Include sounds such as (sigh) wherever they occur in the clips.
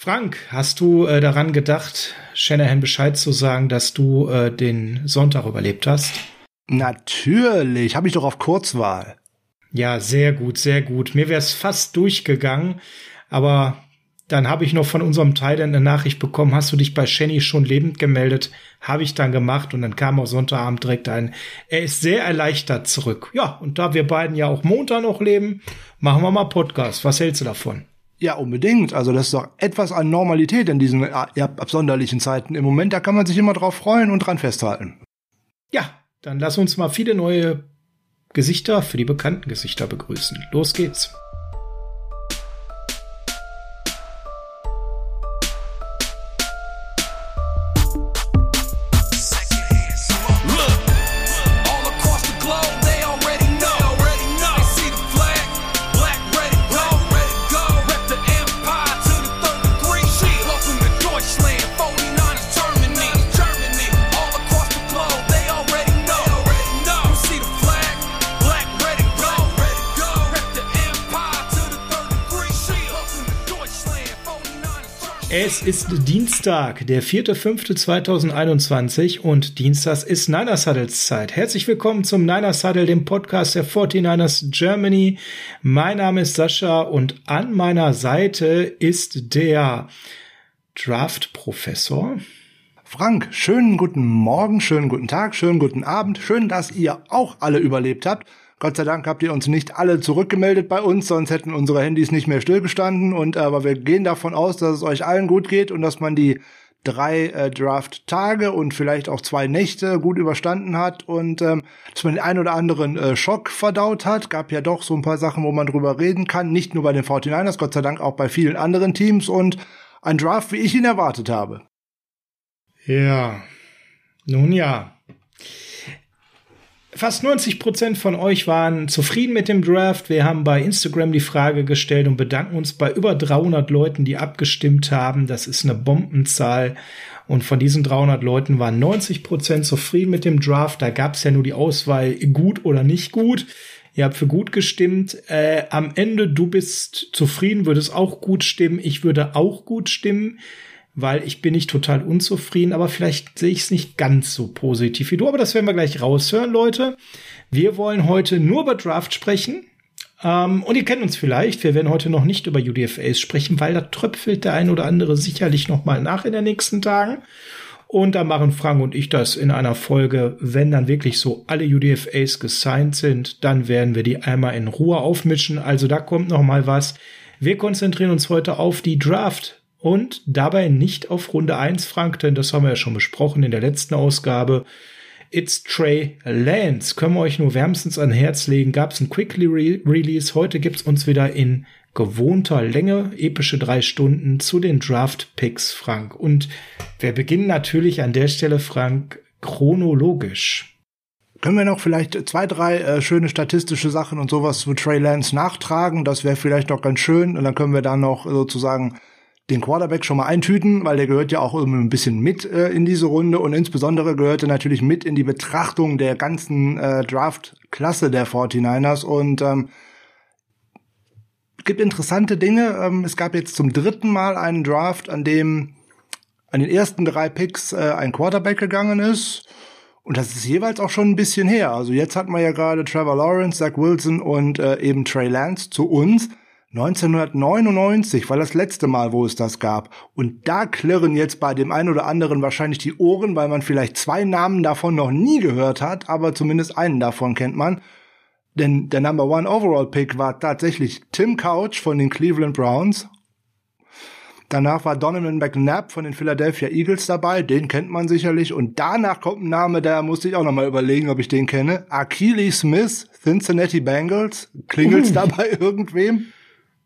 Frank, hast du äh, daran gedacht, Shanahan Bescheid zu sagen, dass du äh, den Sonntag überlebt hast? Natürlich, habe ich doch auf Kurzwahl. Ja, sehr gut, sehr gut. Mir wäre es fast durchgegangen, aber dann habe ich noch von unserem Teil eine Nachricht bekommen, hast du dich bei Shenny schon lebend gemeldet? Habe ich dann gemacht und dann kam auch Sonntagabend direkt ein. Er ist sehr erleichtert zurück. Ja, und da wir beiden ja auch Montag noch leben, machen wir mal Podcast. Was hältst du davon? Ja, unbedingt. Also das ist doch etwas an Normalität in diesen ja, absonderlichen Zeiten. Im Moment, da kann man sich immer drauf freuen und dran festhalten. Ja, dann lass uns mal viele neue Gesichter für die bekannten Gesichter begrüßen. Los geht's. Ist Dienstag, der 4.5.2021 und Dienstags ist Niners Huddles Zeit. Herzlich willkommen zum Niners Huddle, dem Podcast der 49ers Germany. Mein Name ist Sascha und an meiner Seite ist der Draft-Professor. Frank, schönen guten Morgen, schönen guten Tag, schönen guten Abend. Schön, dass ihr auch alle überlebt habt. Gott sei Dank habt ihr uns nicht alle zurückgemeldet bei uns, sonst hätten unsere Handys nicht mehr stillgestanden. Und aber wir gehen davon aus, dass es euch allen gut geht und dass man die drei äh, Draft-Tage und vielleicht auch zwei Nächte gut überstanden hat und ähm, dass man den ein oder anderen äh, Schock verdaut hat. Gab ja doch so ein paar Sachen, wo man drüber reden kann. Nicht nur bei den 49ers, Gott sei Dank auch bei vielen anderen Teams und ein Draft, wie ich ihn erwartet habe. Ja, nun ja. Fast 90 Prozent von euch waren zufrieden mit dem Draft. Wir haben bei Instagram die Frage gestellt und bedanken uns bei über 300 Leuten, die abgestimmt haben. Das ist eine Bombenzahl. Und von diesen 300 Leuten waren 90 Prozent zufrieden mit dem Draft. Da gab es ja nur die Auswahl gut oder nicht gut. Ihr habt für gut gestimmt. Äh, am Ende, du bist zufrieden, würdest auch gut stimmen. Ich würde auch gut stimmen weil ich bin nicht total unzufrieden, aber vielleicht sehe ich es nicht ganz so positiv wie du. Aber das werden wir gleich raushören, Leute. Wir wollen heute nur über Draft sprechen. Ähm, und ihr kennt uns vielleicht. Wir werden heute noch nicht über UDFAs sprechen, weil da tröpfelt der ein oder andere sicherlich noch mal nach in den nächsten Tagen. Und da machen Frank und ich das in einer Folge, wenn dann wirklich so alle UDFAs gesigned sind, dann werden wir die einmal in Ruhe aufmischen. Also da kommt noch mal was. Wir konzentrieren uns heute auf die Draft und dabei nicht auf Runde 1, Frank, denn das haben wir ja schon besprochen in der letzten Ausgabe. It's Trey Lance. Können wir euch nur wärmstens an Herz legen. Gab es ein Quickly Re Release. Heute gibt's uns wieder in gewohnter Länge, epische drei Stunden zu den Draft Picks, Frank. Und wir beginnen natürlich an der Stelle, Frank, chronologisch. Können wir noch vielleicht zwei, drei äh, schöne statistische Sachen und sowas zu Trey Lance nachtragen? Das wäre vielleicht noch ganz schön. Und dann können wir dann noch sozusagen den Quarterback schon mal eintüten, weil der gehört ja auch irgendwie ein bisschen mit äh, in diese Runde und insbesondere gehört er natürlich mit in die Betrachtung der ganzen äh, Draft-Klasse der 49ers und ähm, gibt interessante Dinge. Ähm, es gab jetzt zum dritten Mal einen Draft, an dem an den ersten drei Picks äh, ein Quarterback gegangen ist. Und das ist jeweils auch schon ein bisschen her. Also jetzt hatten wir ja gerade Trevor Lawrence, Zach Wilson und äh, eben Trey Lance zu uns. 1999 war das letzte Mal, wo es das gab. Und da klirren jetzt bei dem einen oder anderen wahrscheinlich die Ohren, weil man vielleicht zwei Namen davon noch nie gehört hat, aber zumindest einen davon kennt man. Denn der Number One Overall Pick war tatsächlich Tim Couch von den Cleveland Browns. Danach war Donovan McNabb von den Philadelphia Eagles dabei, den kennt man sicherlich. Und danach kommt ein Name, da musste ich auch noch mal überlegen, ob ich den kenne. Achilles Smith, Cincinnati Bengals. Klingelt's uh. da bei (laughs) irgendwem?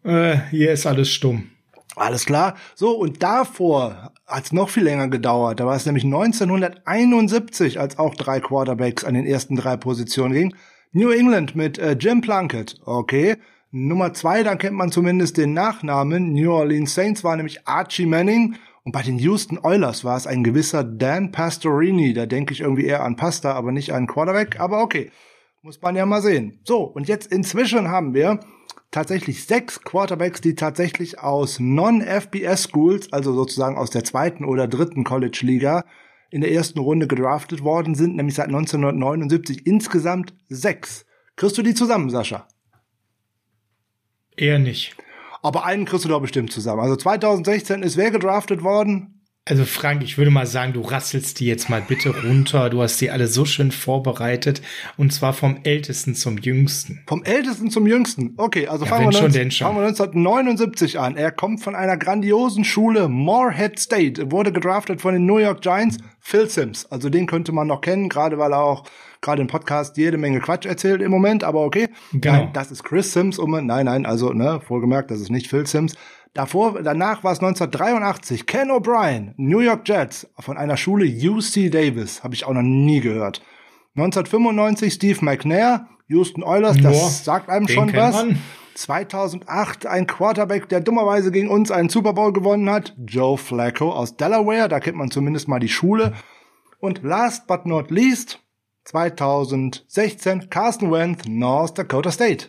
Äh, hier ist alles stumm. Alles klar. So, und davor hat es noch viel länger gedauert. Da war es nämlich 1971, als auch drei Quarterbacks an den ersten drei Positionen gingen. New England mit äh, Jim Plunkett. Okay. Nummer zwei, dann kennt man zumindest den Nachnamen. New Orleans Saints war nämlich Archie Manning. Und bei den Houston Oilers war es ein gewisser Dan Pastorini. Da denke ich irgendwie eher an Pasta, aber nicht an Quarterback. Aber okay. Muss man ja mal sehen. So, und jetzt inzwischen haben wir tatsächlich sechs Quarterbacks, die tatsächlich aus Non-FBS-Schools, also sozusagen aus der zweiten oder dritten College-Liga, in der ersten Runde gedraftet worden sind, nämlich seit 1979 insgesamt sechs. Kriegst du die zusammen, Sascha? Eher nicht. Aber einen kriegst du doch bestimmt zusammen. Also 2016 ist wer gedraftet worden? Also Frank, ich würde mal sagen, du rasselst die jetzt mal bitte runter. Du hast die alle so schön vorbereitet und zwar vom Ältesten zum Jüngsten. Vom Ältesten zum Jüngsten. Okay, also ja, fangen, wir schon, 19, fangen wir 1979 an. Er kommt von einer grandiosen Schule, Morehead State, wurde gedraftet von den New York Giants. Phil Sims, also den könnte man noch kennen, gerade weil er auch gerade im Podcast jede Menge Quatsch erzählt im Moment, aber okay. Genau. Nein, das ist Chris Sims. Um, nein, nein, also ne, wohlgemerkt, das ist nicht Phil Sims. Davor, danach war es 1983 Ken O'Brien, New York Jets, von einer Schule UC Davis, habe ich auch noch nie gehört. 1995 Steve McNair, Houston Oilers, das Boah, sagt einem schon was. Man. 2008 ein Quarterback, der dummerweise gegen uns einen Super Bowl gewonnen hat, Joe Flacco aus Delaware, da kennt man zumindest mal die Schule. Und last but not least 2016 Carson Wentz, North Dakota State.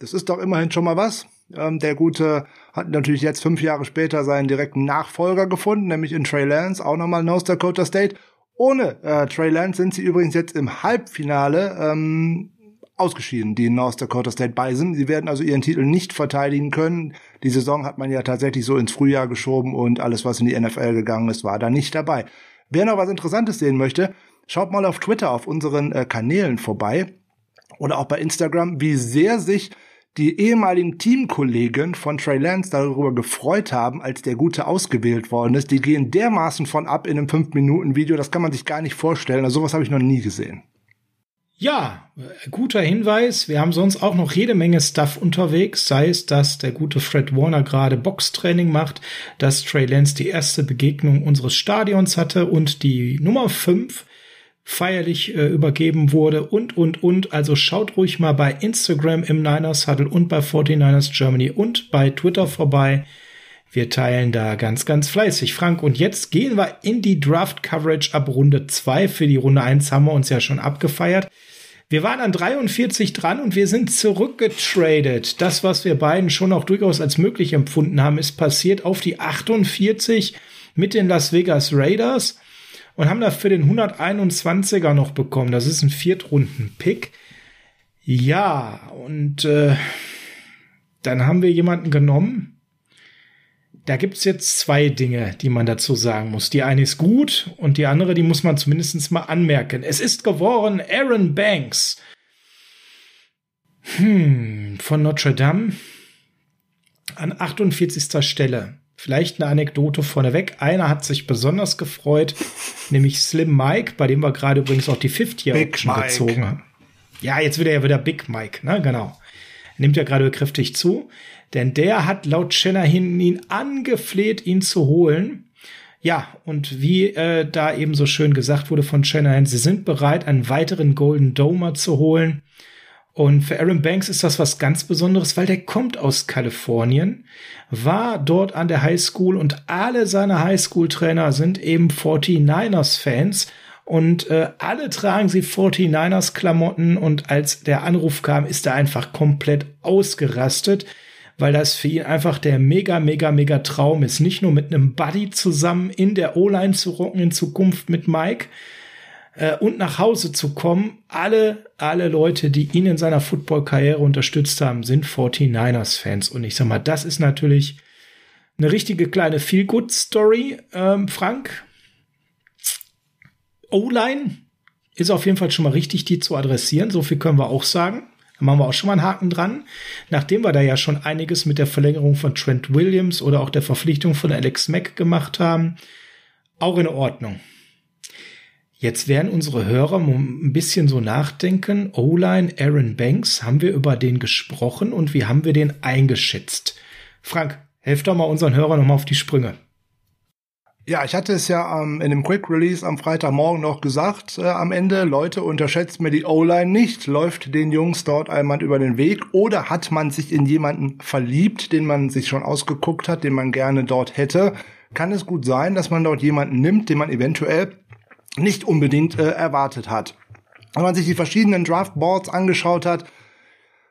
Das ist doch immerhin schon mal was. Ähm, der Gute hat natürlich jetzt fünf Jahre später seinen direkten Nachfolger gefunden, nämlich in Trey Lance, auch nochmal North Dakota State. Ohne äh, Trey Lance sind sie übrigens jetzt im Halbfinale ähm, ausgeschieden, die North Dakota State Bison. Sie werden also ihren Titel nicht verteidigen können. Die Saison hat man ja tatsächlich so ins Frühjahr geschoben und alles, was in die NFL gegangen ist, war da nicht dabei. Wer noch was Interessantes sehen möchte, schaut mal auf Twitter auf unseren äh, Kanälen vorbei oder auch bei Instagram, wie sehr sich die ehemaligen Teamkollegen von Trey Lance darüber gefreut haben, als der Gute ausgewählt worden ist. Die gehen dermaßen von ab in einem 5-Minuten-Video, das kann man sich gar nicht vorstellen. Also sowas habe ich noch nie gesehen. Ja, guter Hinweis. Wir haben sonst auch noch jede Menge Stuff unterwegs, sei es, dass der gute Fred Warner gerade Boxtraining macht, dass Trey Lance die erste Begegnung unseres Stadions hatte und die Nummer 5 feierlich äh, übergeben wurde und, und, und. Also schaut ruhig mal bei Instagram im Niners Huddle und bei 49ers Germany und bei Twitter vorbei. Wir teilen da ganz, ganz fleißig, Frank. Und jetzt gehen wir in die Draft Coverage ab Runde 2. Für die Runde 1 haben wir uns ja schon abgefeiert. Wir waren an 43 dran und wir sind zurückgetradet. Das, was wir beiden schon auch durchaus als möglich empfunden haben, ist passiert auf die 48 mit den Las Vegas Raiders und haben dafür den 121er noch bekommen. Das ist ein Viertrunden-Pick. Ja, und äh, dann haben wir jemanden genommen. Da gibt's jetzt zwei Dinge, die man dazu sagen muss. Die eine ist gut und die andere, die muss man zumindest mal anmerken. Es ist geworden Aaron Banks. Hm, von Notre Dame an 48. Stelle. Vielleicht eine Anekdote vorneweg. Einer hat sich besonders gefreut, (laughs) nämlich Slim Mike, bei dem wir gerade übrigens auch die 50-Year-Option gezogen haben. Ja, jetzt wird er ja wieder Big Mike, ne? Genau. Nimmt ja gerade kräftig zu. Denn der hat laut Shanahan ihn angefleht, ihn zu holen. Ja, und wie äh, da eben so schön gesagt wurde von Shanahan, sie sind bereit, einen weiteren Golden Domer zu holen. Und für Aaron Banks ist das was ganz Besonderes, weil der kommt aus Kalifornien, war dort an der High School und alle seine High School Trainer sind eben 49ers Fans. Und äh, alle tragen sie 49ers Klamotten und als der Anruf kam, ist er einfach komplett ausgerastet, weil das für ihn einfach der mega, mega, mega Traum ist, nicht nur mit einem Buddy zusammen in der O-Line zu rocken in Zukunft mit Mike, äh, und nach Hause zu kommen. Alle, alle Leute, die ihn in seiner Football-Karriere unterstützt haben, sind 49ers-Fans. Und ich sag mal, das ist natürlich eine richtige kleine Feel-Good-Story, ähm, Frank. O-Line ist auf jeden Fall schon mal richtig, die zu adressieren. So viel können wir auch sagen. Da machen wir auch schon mal einen Haken dran. Nachdem wir da ja schon einiges mit der Verlängerung von Trent Williams oder auch der Verpflichtung von Alex Mack gemacht haben, auch in Ordnung. Jetzt werden unsere Hörer ein bisschen so nachdenken. O-Line Aaron Banks, haben wir über den gesprochen und wie haben wir den eingeschätzt? Frank, helf doch mal unseren Hörern nochmal auf die Sprünge. Ja, ich hatte es ja ähm, in dem Quick Release am Freitagmorgen noch gesagt, äh, am Ende, Leute, unterschätzt mir die O-Line nicht. Läuft den Jungs dort einmal über den Weg oder hat man sich in jemanden verliebt, den man sich schon ausgeguckt hat, den man gerne dort hätte? Kann es gut sein, dass man dort jemanden nimmt, den man eventuell nicht unbedingt äh, erwartet hat. Wenn man sich die verschiedenen Draftboards angeschaut hat,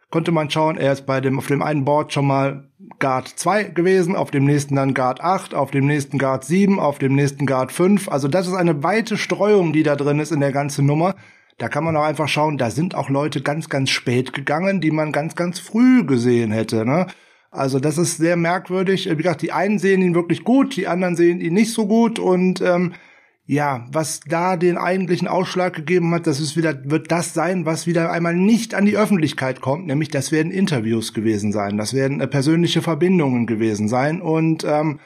konnte man schauen, er ist bei dem, auf dem einen Board schon mal Guard 2 gewesen, auf dem nächsten dann Guard 8, auf dem nächsten Guard 7, auf dem nächsten Guard 5. Also das ist eine weite Streuung, die da drin ist in der ganzen Nummer. Da kann man auch einfach schauen, da sind auch Leute ganz, ganz spät gegangen, die man ganz, ganz früh gesehen hätte. Ne? Also das ist sehr merkwürdig. Wie gesagt, die einen sehen ihn wirklich gut, die anderen sehen ihn nicht so gut und ähm, ja, was da den eigentlichen Ausschlag gegeben hat, das ist wieder, wird das sein, was wieder einmal nicht an die Öffentlichkeit kommt, nämlich das werden Interviews gewesen sein, das werden äh, persönliche Verbindungen gewesen sein. Und ähm,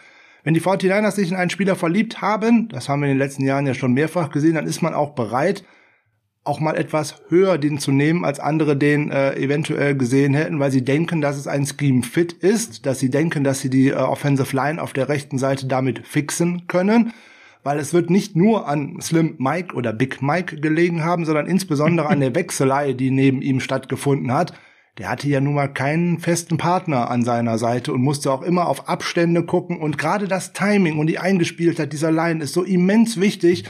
wenn die 49ers sich in einen Spieler verliebt haben, das haben wir in den letzten Jahren ja schon mehrfach gesehen, dann ist man auch bereit, auch mal etwas höher den zu nehmen, als andere den äh, eventuell gesehen hätten, weil sie denken, dass es ein Scheme Fit ist, dass sie denken, dass sie die äh, Offensive Line auf der rechten Seite damit fixen können weil es wird nicht nur an Slim Mike oder Big Mike gelegen haben, sondern insbesondere an der (laughs) Wechselei, die neben ihm stattgefunden hat. Der hatte ja nun mal keinen festen Partner an seiner Seite und musste auch immer auf Abstände gucken und gerade das Timing und die Eingespieltheit dieser Line ist so immens wichtig.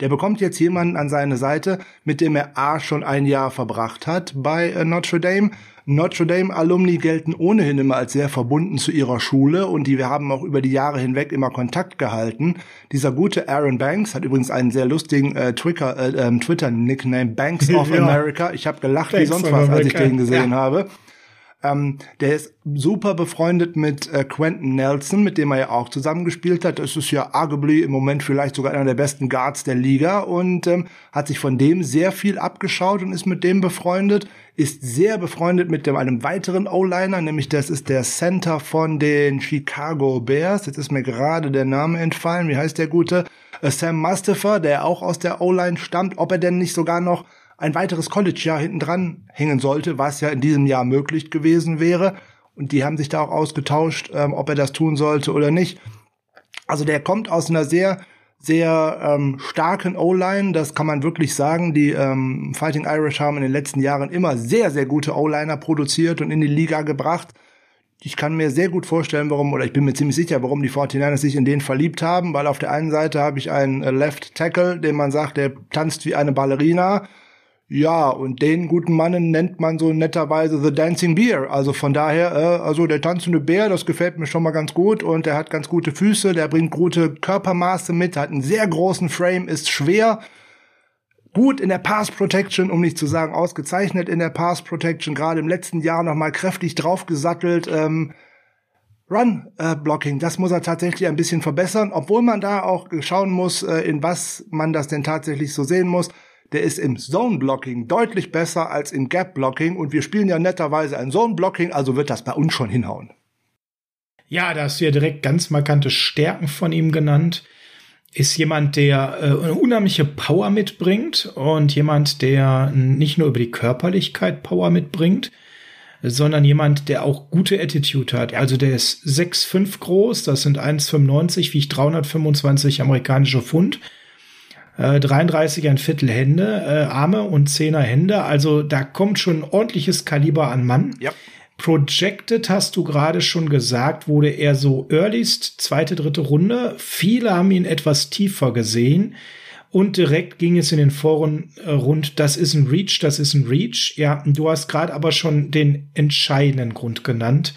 Der bekommt jetzt jemanden an seine Seite, mit dem er A schon ein Jahr verbracht hat bei äh, Notre Dame Notre Dame Alumni gelten ohnehin immer als sehr verbunden zu ihrer Schule und die wir haben auch über die Jahre hinweg immer Kontakt gehalten. Dieser gute Aaron Banks hat übrigens einen sehr lustigen äh, Twitter, äh, ähm, Twitter Nickname Banks (laughs) of ja. America. Ich habe gelacht Banks wie sonst was, als ich den gesehen ja. habe. Ähm, der ist super befreundet mit äh, Quentin Nelson, mit dem er ja auch zusammengespielt hat. Das ist ja arguably im Moment vielleicht sogar einer der besten Guards der Liga und ähm, hat sich von dem sehr viel abgeschaut und ist mit dem befreundet. Ist sehr befreundet mit dem, einem weiteren O-Liner, nämlich das ist der Center von den Chicago Bears. Jetzt ist mir gerade der Name entfallen. Wie heißt der gute? Äh, Sam Mustafa, der auch aus der O-Line stammt. Ob er denn nicht sogar noch ein weiteres College-Jahr hinten dran hängen sollte, was ja in diesem Jahr möglich gewesen wäre. Und die haben sich da auch ausgetauscht, ähm, ob er das tun sollte oder nicht. Also der kommt aus einer sehr, sehr ähm, starken O-Line, das kann man wirklich sagen. Die ähm, Fighting Irish haben in den letzten Jahren immer sehr, sehr gute O-Liner produziert und in die Liga gebracht. Ich kann mir sehr gut vorstellen, warum, oder ich bin mir ziemlich sicher, warum die 49ers sich in den verliebt haben, weil auf der einen Seite habe ich einen äh, Left Tackle, den man sagt, der tanzt wie eine Ballerina ja, und den guten Mannen nennt man so netterweise The Dancing Bear. Also von daher, äh, also der tanzende Bär, das gefällt mir schon mal ganz gut und der hat ganz gute Füße, der bringt gute Körpermaße mit, hat einen sehr großen Frame, ist schwer, gut in der Pass Protection, um nicht zu sagen ausgezeichnet in der Pass Protection, gerade im letzten Jahr noch mal kräftig draufgesattelt. Ähm, Run äh, Blocking, das muss er tatsächlich ein bisschen verbessern, obwohl man da auch schauen muss, äh, in was man das denn tatsächlich so sehen muss der ist im Zone-Blocking deutlich besser als im Gap-Blocking und wir spielen ja netterweise ein Zone-Blocking, also wird das bei uns schon hinhauen. Ja, da hast du ja direkt ganz markante Stärken von ihm genannt. Ist jemand, der äh, eine unheimliche Power mitbringt und jemand, der nicht nur über die Körperlichkeit Power mitbringt, sondern jemand, der auch gute Attitude hat. Also der ist 6,5 groß, das sind 1,95, wie ich 325 amerikanische Pfund äh, 33 ein Viertel Hände, äh, Arme und Zehner Hände. Also da kommt schon ein ordentliches Kaliber an Mann. Ja. Projected hast du gerade schon gesagt, wurde er so earliest, zweite, dritte Runde. Viele haben ihn etwas tiefer gesehen. Und direkt ging es in den Foren äh, rund, das ist ein Reach, das ist ein Reach. Ja, du hast gerade aber schon den entscheidenden Grund genannt.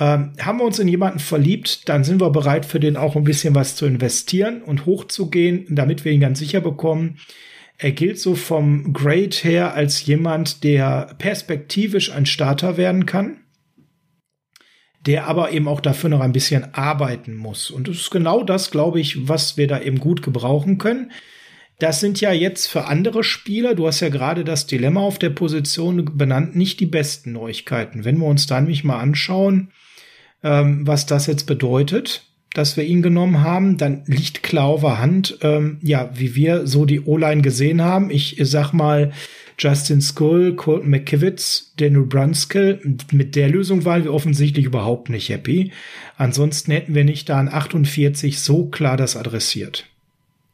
Ähm, haben wir uns in jemanden verliebt, dann sind wir bereit, für den auch ein bisschen was zu investieren und hochzugehen, damit wir ihn ganz sicher bekommen. Er gilt so vom Grade her als jemand, der perspektivisch ein Starter werden kann, der aber eben auch dafür noch ein bisschen arbeiten muss. Und das ist genau das, glaube ich, was wir da eben gut gebrauchen können. Das sind ja jetzt für andere Spieler, du hast ja gerade das Dilemma auf der Position benannt, nicht die besten Neuigkeiten. Wenn wir uns da nämlich mal anschauen, ähm, was das jetzt bedeutet, dass wir ihn genommen haben, dann liegt klar auf Hand, ähm, ja, wie wir so die O-Line gesehen haben. Ich sag mal, Justin Skull, Colton McKivitz, Daniel Brunskill, mit der Lösung waren wir offensichtlich überhaupt nicht happy. Ansonsten hätten wir nicht da an 48 so klar das adressiert.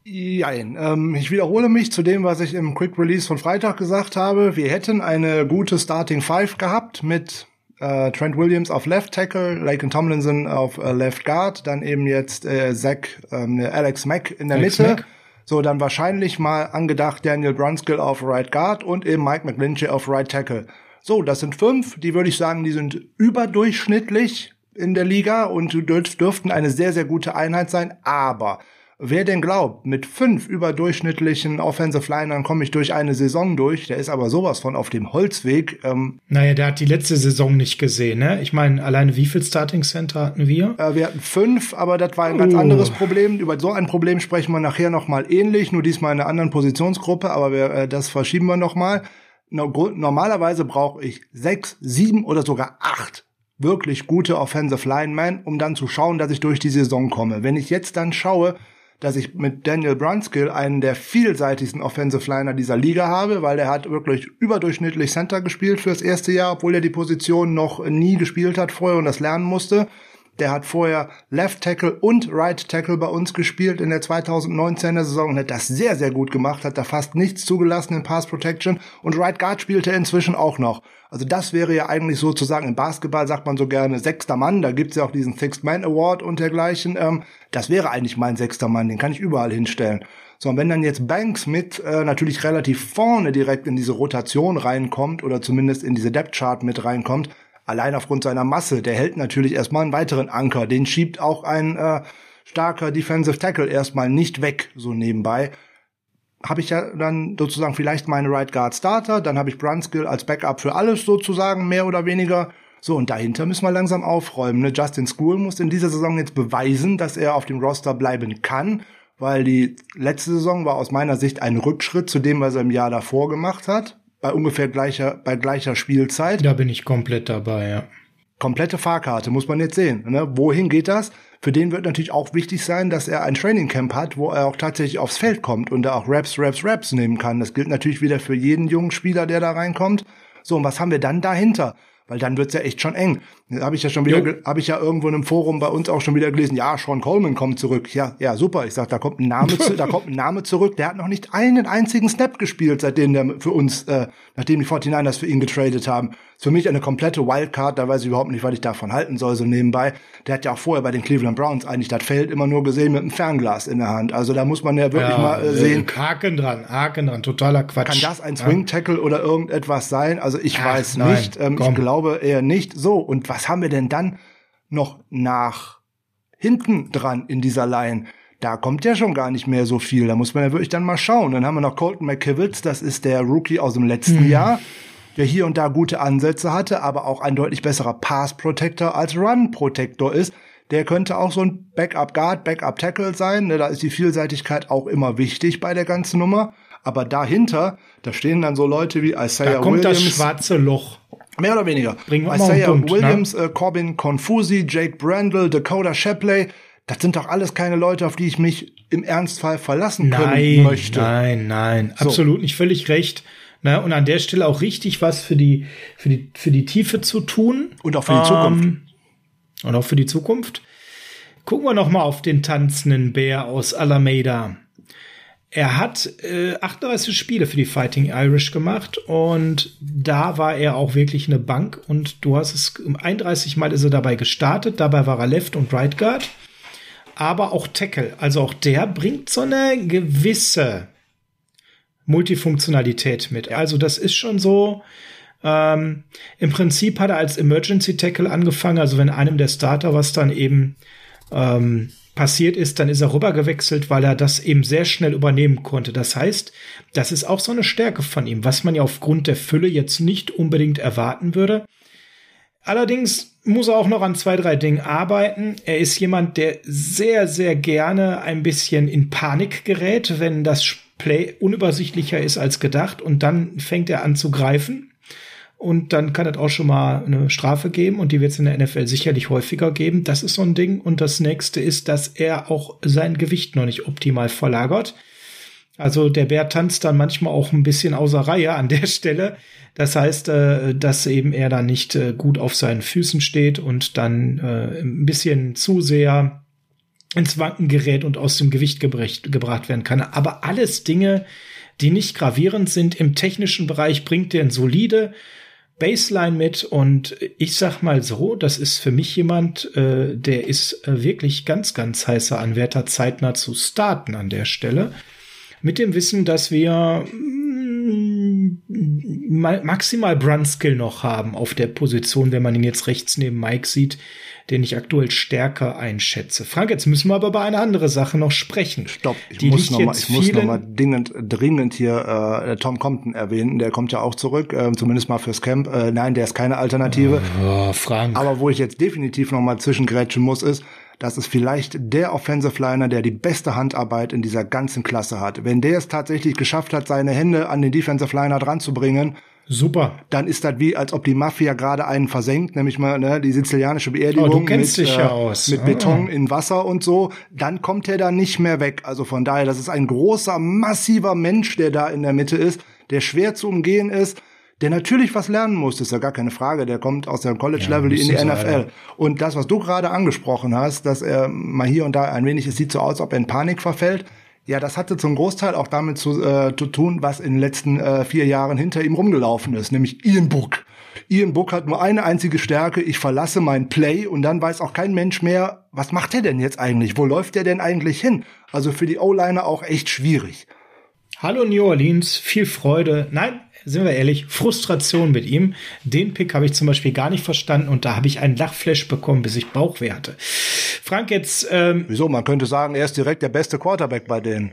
Jein. Ähm, ich wiederhole mich zu dem, was ich im Quick Release von Freitag gesagt habe. Wir hätten eine gute Starting Five gehabt mit äh, Trent Williams auf Left Tackle, Laken Tomlinson auf äh, Left Guard, dann eben jetzt äh, Zach, ähm, Alex Mack in der Alex Mitte. Mack. So, dann wahrscheinlich mal angedacht Daniel Brunskill auf Right Guard und eben Mike McGlinchey auf Right Tackle. So, das sind fünf, die würde ich sagen, die sind überdurchschnittlich in der Liga und dürften eine sehr, sehr gute Einheit sein. Aber Wer denn glaubt, mit fünf überdurchschnittlichen Offensive Linern komme ich durch eine Saison durch, der ist aber sowas von auf dem Holzweg. Ähm, naja, der hat die letzte Saison nicht gesehen, ne? Ich meine, alleine wie viel Starting Center hatten wir? Äh, wir hatten fünf, aber das war ein ganz uh. anderes Problem. Über so ein Problem sprechen wir nachher nochmal ähnlich, nur diesmal in einer anderen Positionsgruppe, aber wir, äh, das verschieben wir nochmal. No, normalerweise brauche ich sechs, sieben oder sogar acht wirklich gute Offensive Linemen, um dann zu schauen, dass ich durch die Saison komme. Wenn ich jetzt dann schaue, dass ich mit Daniel Brunskill einen der vielseitigsten Offensive Liner dieser Liga habe, weil er hat wirklich überdurchschnittlich Center gespielt fürs erste Jahr, obwohl er die Position noch nie gespielt hat vorher und das lernen musste. Der hat vorher Left Tackle und Right Tackle bei uns gespielt in der 2019er Saison und hat das sehr, sehr gut gemacht, hat da fast nichts zugelassen in Pass Protection und Right Guard spielte er inzwischen auch noch. Also das wäre ja eigentlich sozusagen im Basketball sagt man so gerne sechster Mann, da gibt's ja auch diesen Sixth Man Award und dergleichen. Ähm, das wäre eigentlich mein sechster Mann, den kann ich überall hinstellen. So, und wenn dann jetzt Banks mit äh, natürlich relativ vorne direkt in diese Rotation reinkommt oder zumindest in diese Depth Chart mit reinkommt, allein aufgrund seiner Masse, der hält natürlich erstmal einen weiteren Anker. Den schiebt auch ein äh, starker Defensive Tackle erstmal nicht weg, so nebenbei. Habe ich ja dann sozusagen vielleicht meine Right Guard Starter, dann habe ich Brunskill als Backup für alles sozusagen, mehr oder weniger. So, und dahinter müssen wir langsam aufräumen. Ne? Justin School muss in dieser Saison jetzt beweisen, dass er auf dem Roster bleiben kann, weil die letzte Saison war aus meiner Sicht ein Rückschritt zu dem, was er im Jahr davor gemacht hat bei ungefähr gleicher, bei gleicher Spielzeit. Da bin ich komplett dabei, ja. Komplette Fahrkarte, muss man jetzt sehen. Ne? Wohin geht das? Für den wird natürlich auch wichtig sein, dass er ein Training Camp hat, wo er auch tatsächlich aufs Feld kommt und da auch Raps, Raps, Raps nehmen kann. Das gilt natürlich wieder für jeden jungen Spieler, der da reinkommt. So, und was haben wir dann dahinter? Weil dann wird's ja echt schon eng. Habe ich ja schon wieder, habe ich ja irgendwo in einem Forum bei uns auch schon wieder gelesen. Ja, Sean Coleman kommt zurück. Ja, ja, super. Ich sag, da kommt ein Name, zu, (laughs) da kommt ein Name zurück. Der hat noch nicht einen einzigen Snap gespielt, seitdem der für uns, äh, nachdem die 49ers für ihn getradet haben. Ist für mich eine komplette Wildcard. Da weiß ich überhaupt nicht, was ich davon halten soll, so nebenbei. Der hat ja auch vorher bei den Cleveland Browns eigentlich das Feld immer nur gesehen mit einem Fernglas in der Hand. Also da muss man ja wirklich ja, mal äh, sehen. Haken dran, Haken dran, totaler Quatsch. Kann das ein Swing Tackle ja. oder irgendetwas sein? Also ich Ach, weiß nein, nicht. Ähm, ich glaube eher nicht. So, und was haben wir denn dann noch nach hinten dran in dieser Line? Da kommt ja schon gar nicht mehr so viel. Da muss man ja wirklich dann mal schauen. Dann haben wir noch Colton McKivitz, das ist der Rookie aus dem letzten mhm. Jahr der hier und da gute Ansätze hatte, aber auch ein deutlich besserer Pass Protector als Run Protector ist. Der könnte auch so ein Backup Guard, Backup Tackle sein. Ne, da ist die Vielseitigkeit auch immer wichtig bei der ganzen Nummer. Aber dahinter, da stehen dann so Leute wie Isaiah da kommt Williams. das schwarze Loch. Mehr oder weniger. Bringen wir Isaiah Punkt, ne? Williams, ne? äh, Corbin Confusi, Jake Brandle, Dakota Shepley. Das sind doch alles keine Leute, auf die ich mich im Ernstfall verlassen nein, können möchte. Nein, nein, so. absolut nicht völlig recht. Ne? Und an der Stelle auch richtig was für die, für die, für die Tiefe zu tun. Und auch für die ähm, Zukunft. Und auch für die Zukunft. Gucken wir noch mal auf den tanzenden Bär aus Alameda. Er hat äh, 38 Spiele für die Fighting Irish gemacht und da war er auch wirklich eine Bank und du hast es 31 Mal ist er dabei gestartet, dabei war er Left und Right Guard, aber auch Tackle. Also auch der bringt so eine gewisse Multifunktionalität mit. Also das ist schon so. Ähm, Im Prinzip hat er als Emergency Tackle angefangen. Also wenn einem der Starter was dann eben ähm, passiert ist, dann ist er rübergewechselt, weil er das eben sehr schnell übernehmen konnte. Das heißt, das ist auch so eine Stärke von ihm, was man ja aufgrund der Fülle jetzt nicht unbedingt erwarten würde. Allerdings muss er auch noch an zwei, drei Dingen arbeiten. Er ist jemand, der sehr, sehr gerne ein bisschen in Panik gerät, wenn das Play unübersichtlicher ist als gedacht und dann fängt er an zu greifen. Und dann kann es auch schon mal eine Strafe geben und die wird es in der NFL sicherlich häufiger geben. Das ist so ein Ding. Und das nächste ist, dass er auch sein Gewicht noch nicht optimal verlagert. Also der Bär tanzt dann manchmal auch ein bisschen außer Reihe an der (laughs) Stelle. Das heißt, äh, dass eben er dann nicht äh, gut auf seinen Füßen steht und dann äh, ein bisschen zu sehr ins Wanken gerät und aus dem Gewicht gebracht, werden kann. Aber alles Dinge, die nicht gravierend sind. Im technischen Bereich bringt er solide Baseline mit und ich sag mal so, das ist für mich jemand, äh, der ist äh, wirklich ganz, ganz heißer Anwärter, zeitnah zu starten an der Stelle. Mit dem Wissen, dass wir mm, maximal Brunskill noch haben auf der Position, wenn man ihn jetzt rechts neben Mike sieht, den ich aktuell stärker einschätze. Frank, jetzt müssen wir aber bei einer anderen Sache noch sprechen. Stopp, ich Die muss nochmal noch mal dringend, dringend hier äh, Tom Compton erwähnen. Der kommt ja auch zurück, äh, zumindest mal fürs Camp. Äh, nein, der ist keine Alternative. Oh, Frank. Aber wo ich jetzt definitiv noch mal zwischengrätschen muss, ist, das ist vielleicht der Offensive Liner, der die beste Handarbeit in dieser ganzen Klasse hat. Wenn der es tatsächlich geschafft hat, seine Hände an den Defensive Liner dran zu bringen, Super. Dann ist das wie, als ob die Mafia gerade einen versenkt, nämlich mal ne, die sizilianische Beerdigung oh, du kennst mit, dich ja äh, aus. mit ah. Beton in Wasser und so. Dann kommt er da nicht mehr weg. Also von daher, das ist ein großer, massiver Mensch, der da in der Mitte ist, der schwer zu umgehen ist der natürlich was lernen muss, das ist ja gar keine Frage, der kommt aus der College-Level ja, in die NFL. Sein. Und das, was du gerade angesprochen hast, dass er mal hier und da ein wenig, es sieht so aus, als ob er in Panik verfällt, ja, das hatte zum Großteil auch damit zu, äh, zu tun, was in den letzten äh, vier Jahren hinter ihm rumgelaufen ist, nämlich Ian Book. Ian Book hat nur eine einzige Stärke, ich verlasse mein Play und dann weiß auch kein Mensch mehr, was macht er denn jetzt eigentlich? Wo läuft er denn eigentlich hin? Also für die O-Liner auch echt schwierig. Hallo New Orleans, viel Freude. Nein, sind wir ehrlich, Frustration mit ihm. Den Pick habe ich zum Beispiel gar nicht verstanden und da habe ich einen Lachflash bekommen, bis ich Bauchweh hatte. Frank, jetzt. Ähm, Wieso? Man könnte sagen, er ist direkt der beste Quarterback bei denen.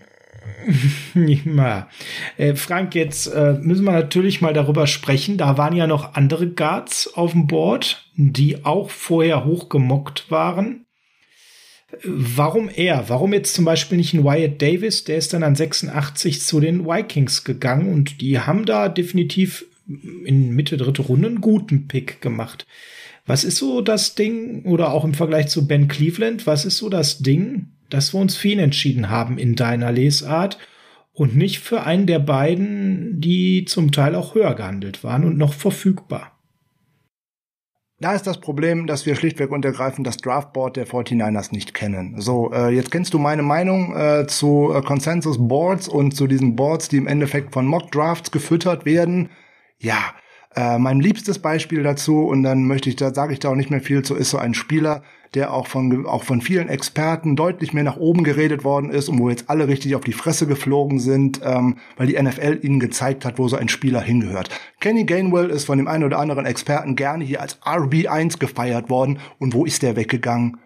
(laughs) ja. Äh, Frank, jetzt äh, müssen wir natürlich mal darüber sprechen. Da waren ja noch andere Guards auf dem Board, die auch vorher hochgemockt waren. Warum er? Warum jetzt zum Beispiel nicht ein Wyatt Davis? Der ist dann an 86 zu den Vikings gegangen und die haben da definitiv in Mitte dritte Runde einen guten Pick gemacht. Was ist so das Ding, oder auch im Vergleich zu Ben Cleveland, was ist so das Ding, dass wir uns für ihn entschieden haben in deiner Lesart und nicht für einen der beiden, die zum Teil auch höher gehandelt waren und noch verfügbar? Da ist das Problem, dass wir schlichtweg und ergreifend das Draftboard der 49ers nicht kennen. So, äh, jetzt kennst du meine Meinung äh, zu äh, Consensus Boards und zu diesen Boards, die im Endeffekt von Mock Drafts gefüttert werden. Ja, äh, mein liebstes Beispiel dazu, und dann möchte ich da, sage ich da auch nicht mehr viel zu, ist so ein Spieler, der auch von, auch von vielen Experten deutlich mehr nach oben geredet worden ist und wo jetzt alle richtig auf die Fresse geflogen sind, ähm, weil die NFL ihnen gezeigt hat, wo so ein Spieler hingehört. Kenny Gainwell ist von dem einen oder anderen Experten gerne hier als RB1 gefeiert worden. Und wo ist der weggegangen?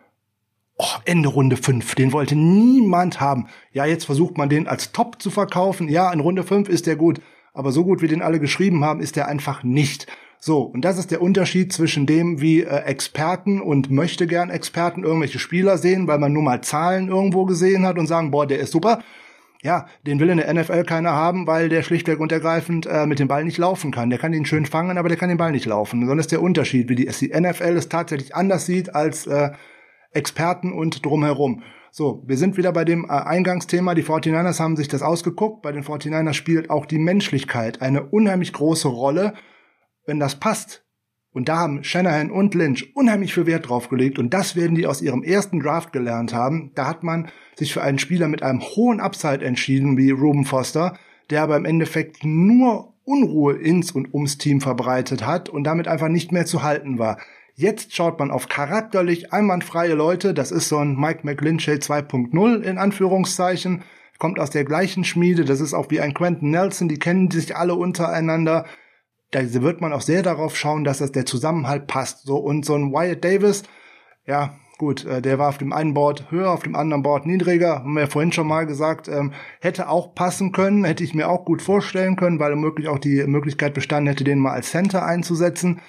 Oh, Ende Runde 5, den wollte niemand haben. Ja, jetzt versucht man den als Top zu verkaufen. Ja, in Runde 5 ist der gut aber so gut wie den alle geschrieben haben, ist er einfach nicht. So, und das ist der Unterschied zwischen dem, wie äh, Experten und möchte gern Experten irgendwelche Spieler sehen, weil man nur mal Zahlen irgendwo gesehen hat und sagen, boah, der ist super. Ja, den will in der NFL keiner haben, weil der schlichtweg und ergreifend äh, mit dem Ball nicht laufen kann. Der kann ihn schön fangen, aber der kann den Ball nicht laufen. Sondern ist der Unterschied, wie die, die NFL es tatsächlich anders sieht als äh, Experten und drumherum. So, wir sind wieder bei dem äh, Eingangsthema. Die 49ers haben sich das ausgeguckt. Bei den 49ers spielt auch die Menschlichkeit eine unheimlich große Rolle. Wenn das passt, und da haben Shanahan und Lynch unheimlich viel Wert drauf gelegt und das werden die aus ihrem ersten Draft gelernt haben. Da hat man sich für einen Spieler mit einem hohen Upside entschieden, wie Ruben Foster, der aber im Endeffekt nur Unruhe ins und ums Team verbreitet hat und damit einfach nicht mehr zu halten war. Jetzt schaut man auf charakterlich einwandfreie Leute. Das ist so ein Mike McGlinchey 2.0 in Anführungszeichen. Kommt aus der gleichen Schmiede. Das ist auch wie ein Quentin Nelson. Die kennen sich alle untereinander. Da wird man auch sehr darauf schauen, dass das der Zusammenhalt passt. So und so ein Wyatt Davis, ja, gut, äh, der war auf dem einen Board höher, auf dem anderen Board niedriger, haben wir ja vorhin schon mal gesagt, ähm, hätte auch passen können, hätte ich mir auch gut vorstellen können, weil möglich auch die Möglichkeit bestanden hätte, den mal als Center einzusetzen.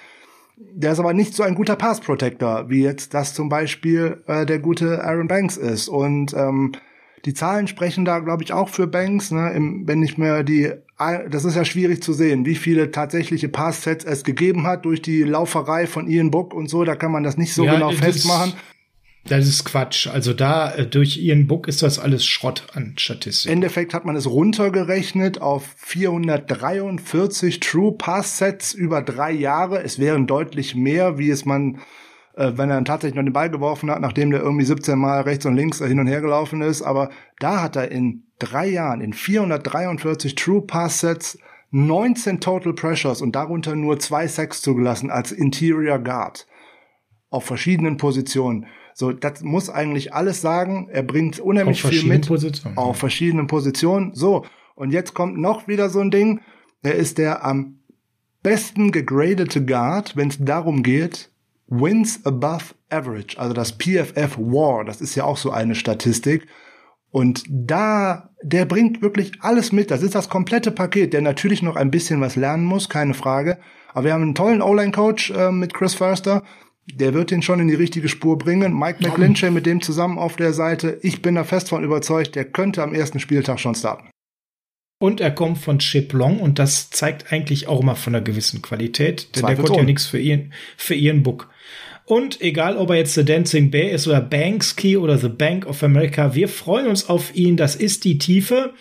Der ist aber nicht so ein guter Pass Protector, wie jetzt das zum Beispiel äh, der gute Aaron Banks ist. Und ähm, die Zahlen sprechen da, glaube ich, auch für Banks. Ne? Im, wenn ich mir die, das ist ja schwierig zu sehen, wie viele tatsächliche Pass-Sets es gegeben hat durch die Lauferei von Ian Book und so. Da kann man das nicht so ja, genau festmachen. Das ist Quatsch. Also da äh, durch ihren Book ist das alles Schrott an Statistik. Im Endeffekt hat man es runtergerechnet auf 443 True Pass Sets über drei Jahre. Es wären deutlich mehr, wie es man, äh, wenn er dann tatsächlich noch den Ball geworfen hat, nachdem der irgendwie 17 Mal rechts und links hin und her gelaufen ist. Aber da hat er in drei Jahren, in 443 True Pass Sets 19 Total Pressures und darunter nur zwei Sacks zugelassen als Interior Guard auf verschiedenen Positionen. So, das muss eigentlich alles sagen. Er bringt unheimlich viel mit. Positionen. Auf verschiedenen Positionen. So, und jetzt kommt noch wieder so ein Ding. Er ist der am besten gegradete Guard, wenn es darum geht, Wins above average, also das PFF War, das ist ja auch so eine Statistik. Und da, der bringt wirklich alles mit. Das ist das komplette Paket, der natürlich noch ein bisschen was lernen muss, keine Frage. Aber wir haben einen tollen O-Line-Coach äh, mit Chris Förster. Der wird ihn schon in die richtige Spur bringen. Mike McLinchay mit dem zusammen auf der Seite. Ich bin da fest von überzeugt, der könnte am ersten Spieltag schon starten. Und er kommt von Chip Long und das zeigt eigentlich auch mal von einer gewissen Qualität, denn der konnte ja nichts für ihren, für ihren Book. Und egal, ob er jetzt The Dancing Bear ist oder Banksky oder The Bank of America, wir freuen uns auf ihn. Das ist die Tiefe.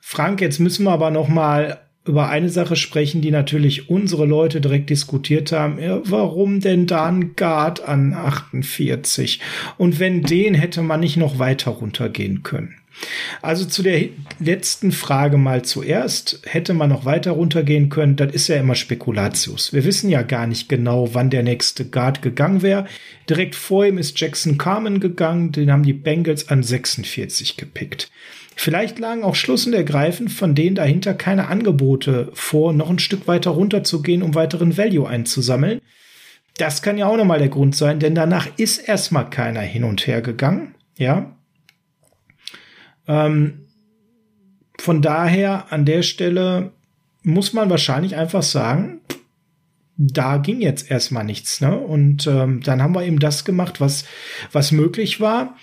Frank, jetzt müssen wir aber noch mal über eine Sache sprechen, die natürlich unsere Leute direkt diskutiert haben. Ja, warum denn dann Guard an 48? Und wenn den hätte man nicht noch weiter runtergehen können? Also zu der letzten Frage mal zuerst. Hätte man noch weiter runtergehen können? Das ist ja immer Spekulatius. Wir wissen ja gar nicht genau, wann der nächste Guard gegangen wäre. Direkt vor ihm ist Jackson Carmen gegangen. Den haben die Bengals an 46 gepickt. Vielleicht lagen auch Schluss und Ergreifen von denen dahinter keine Angebote vor, noch ein Stück weiter runterzugehen, um weiteren Value einzusammeln. Das kann ja auch nochmal der Grund sein, denn danach ist erstmal keiner hin und her gegangen. Ja, ähm, von daher an der Stelle muss man wahrscheinlich einfach sagen, da ging jetzt erstmal nichts. Ne? Und ähm, dann haben wir eben das gemacht, was, was möglich war.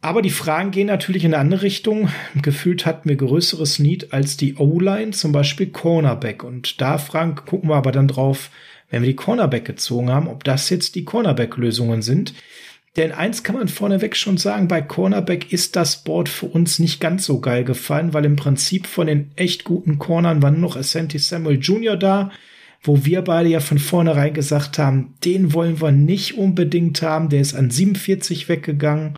Aber die Fragen gehen natürlich in eine andere Richtung. Gefühlt hatten wir größeres Need als die O-Line, zum Beispiel Cornerback. Und da, Frank, gucken wir aber dann drauf, wenn wir die Cornerback gezogen haben, ob das jetzt die Cornerback-Lösungen sind. Denn eins kann man vorneweg schon sagen, bei Cornerback ist das Board für uns nicht ganz so geil gefallen, weil im Prinzip von den echt guten Cornern war nur noch Asante Samuel Jr. da, wo wir beide ja von vornherein gesagt haben, den wollen wir nicht unbedingt haben, der ist an 47 weggegangen.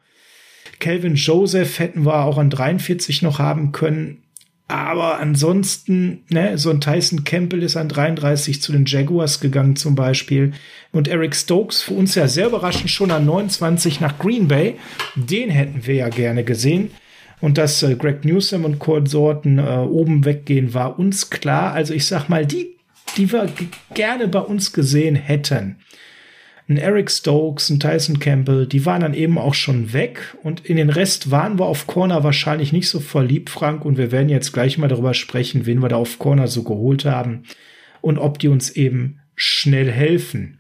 Calvin Joseph hätten wir auch an 43 noch haben können. Aber ansonsten, ne, so ein Tyson Campbell ist an 33 zu den Jaguars gegangen zum Beispiel. Und Eric Stokes, für uns ja sehr überraschend, schon an 29 nach Green Bay. Den hätten wir ja gerne gesehen. Und dass äh, Greg Newsom und Konsorten äh, oben weggehen, war uns klar. Also ich sag mal, die, die wir gerne bei uns gesehen hätten ein Eric Stokes, ein Tyson Campbell, die waren dann eben auch schon weg und in den Rest waren wir auf Corner wahrscheinlich nicht so verliebt, Frank, und wir werden jetzt gleich mal darüber sprechen, wen wir da auf Corner so geholt haben und ob die uns eben schnell helfen.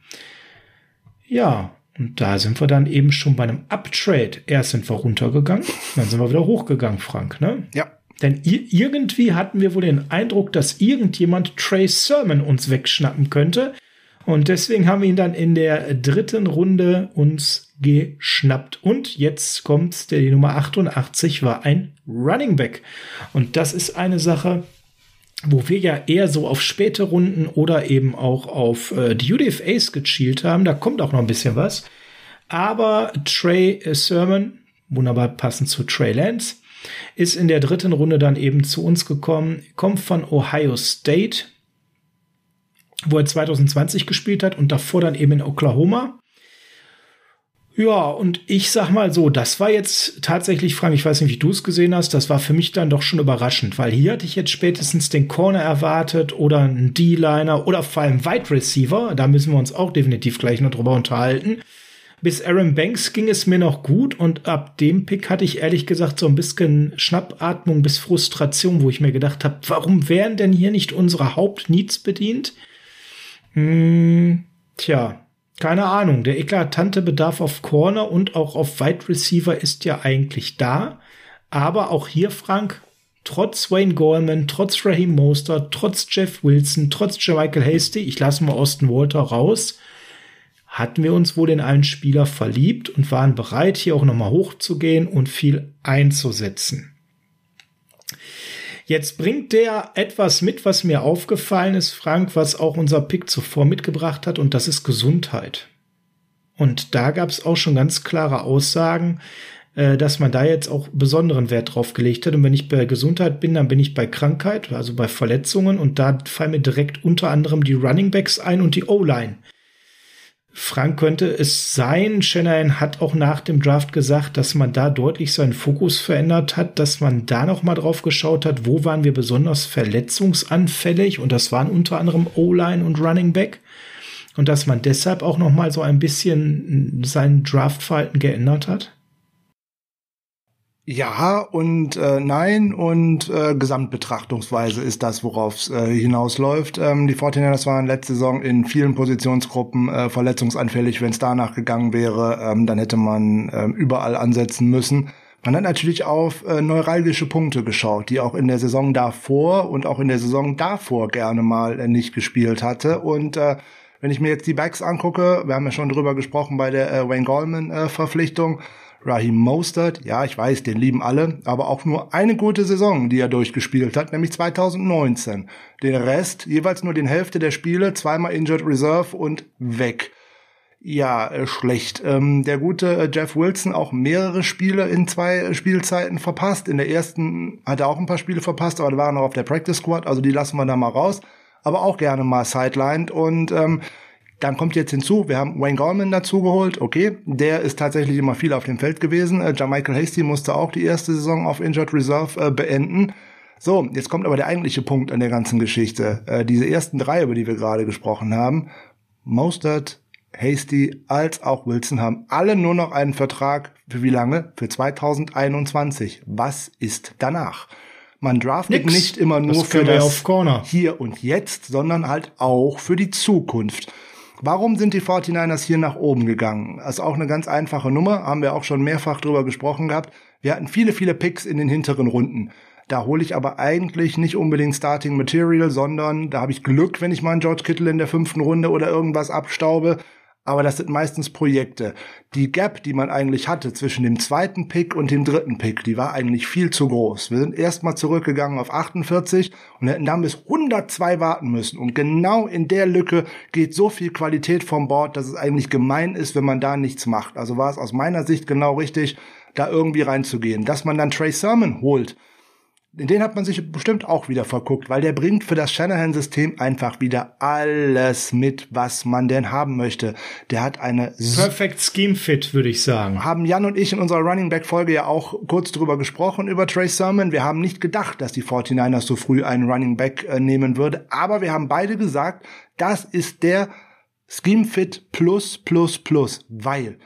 Ja, und da sind wir dann eben schon bei einem Uptrade. Erst sind wir runtergegangen, dann sind wir wieder hochgegangen, Frank, ne? Ja. Denn irgendwie hatten wir wohl den Eindruck, dass irgendjemand Trey Sermon uns wegschnappen könnte. Und deswegen haben wir ihn dann in der dritten Runde uns geschnappt. Und jetzt kommt der die Nummer 88 war ein Running Back. Und das ist eine Sache, wo wir ja eher so auf späte Runden oder eben auch auf äh, die UDFAs gechielt haben. Da kommt auch noch ein bisschen was. Aber Trey Sermon, wunderbar passend zu Trey Lance, ist in der dritten Runde dann eben zu uns gekommen, kommt von Ohio State, wo er 2020 gespielt hat und davor dann eben in Oklahoma. Ja, und ich sag mal so, das war jetzt tatsächlich, Frank, ich weiß nicht, wie du es gesehen hast, das war für mich dann doch schon überraschend, weil hier hatte ich jetzt spätestens den Corner erwartet oder einen D-Liner oder vor allem Wide Receiver. Da müssen wir uns auch definitiv gleich noch drüber unterhalten. Bis Aaron Banks ging es mir noch gut und ab dem Pick hatte ich ehrlich gesagt so ein bisschen Schnappatmung bis Frustration, wo ich mir gedacht habe, warum werden denn hier nicht unsere Hauptneeds bedient? Hm, tja, keine Ahnung. Der eklatante Bedarf auf Corner und auch auf Wide Receiver ist ja eigentlich da. Aber auch hier, Frank, trotz Wayne Gorman, trotz Raheem Mostert, trotz Jeff Wilson, trotz Michael Hasty, ich lasse mal Austin Walter raus, hatten wir uns wohl in einen Spieler verliebt und waren bereit, hier auch nochmal hochzugehen und viel einzusetzen. Jetzt bringt der etwas mit, was mir aufgefallen ist, Frank, was auch unser Pick zuvor mitgebracht hat, und das ist Gesundheit. Und da gab es auch schon ganz klare Aussagen, äh, dass man da jetzt auch besonderen Wert drauf gelegt hat. Und wenn ich bei Gesundheit bin, dann bin ich bei Krankheit, also bei Verletzungen. Und da fallen mir direkt unter anderem die Running Backs ein und die O-Line. Frank, könnte es sein, Shanahan hat auch nach dem Draft gesagt, dass man da deutlich seinen Fokus verändert hat, dass man da noch mal drauf geschaut hat, wo waren wir besonders verletzungsanfällig und das waren unter anderem O-Line und Running Back und dass man deshalb auch noch mal so ein bisschen sein Draftverhalten geändert hat? Ja und äh, nein und äh, Gesamtbetrachtungsweise ist das, worauf es äh, hinausläuft. Ähm, die 49ers waren letzte Saison in vielen Positionsgruppen äh, verletzungsanfällig. Wenn es danach gegangen wäre, ähm, dann hätte man äh, überall ansetzen müssen. Man hat natürlich auf äh, neuralgische Punkte geschaut, die auch in der Saison davor und auch in der Saison davor gerne mal äh, nicht gespielt hatte. Und äh, wenn ich mir jetzt die Backs angucke, wir haben ja schon drüber gesprochen bei der äh, Wayne Goldman äh, Verpflichtung, Raheem Mostert, ja, ich weiß, den lieben alle, aber auch nur eine gute Saison, die er durchgespielt hat, nämlich 2019. Den Rest, jeweils nur den Hälfte der Spiele, zweimal Injured Reserve und weg. Ja, äh, schlecht. Ähm, der gute äh, Jeff Wilson auch mehrere Spiele in zwei äh, Spielzeiten verpasst. In der ersten hat er auch ein paar Spiele verpasst, aber da waren noch auf der Practice Squad, also die lassen wir da mal raus. Aber auch gerne mal sidelined und ähm, dann kommt jetzt hinzu, wir haben Wayne Gorman dazugeholt. Okay, der ist tatsächlich immer viel auf dem Feld gewesen. Äh, Michael Hasty musste auch die erste Saison auf Injured Reserve äh, beenden. So, jetzt kommt aber der eigentliche Punkt an der ganzen Geschichte. Äh, diese ersten drei, über die wir gerade gesprochen haben, Mostert, Hasty als auch Wilson haben alle nur noch einen Vertrag für wie lange? Für 2021. Was ist danach? Man draftet Nix. nicht immer nur das für das hier und jetzt, sondern halt auch für die Zukunft. Warum sind die 49ers hier nach oben gegangen? Das ist auch eine ganz einfache Nummer, haben wir auch schon mehrfach drüber gesprochen gehabt. Wir hatten viele, viele Picks in den hinteren Runden. Da hole ich aber eigentlich nicht unbedingt Starting Material, sondern da habe ich Glück, wenn ich mal einen George Kittle in der fünften Runde oder irgendwas abstaube aber das sind meistens Projekte. Die Gap, die man eigentlich hatte zwischen dem zweiten Pick und dem dritten Pick, die war eigentlich viel zu groß. Wir sind erstmal zurückgegangen auf 48 und hätten dann bis 102 warten müssen. Und genau in der Lücke geht so viel Qualität vom Board, dass es eigentlich gemein ist, wenn man da nichts macht. Also war es aus meiner Sicht genau richtig, da irgendwie reinzugehen. Dass man dann Trey Sermon holt, in den hat man sich bestimmt auch wieder verguckt, weil der bringt für das Shanahan-System einfach wieder alles mit, was man denn haben möchte. Der hat eine Perfect Scheme Fit, würde ich sagen. Haben Jan und ich in unserer Running Back Folge ja auch kurz drüber gesprochen über Trey Sermon. Wir haben nicht gedacht, dass die 49ers so früh einen Running Back äh, nehmen würde, aber wir haben beide gesagt, das ist der Scheme Fit plus plus plus, weil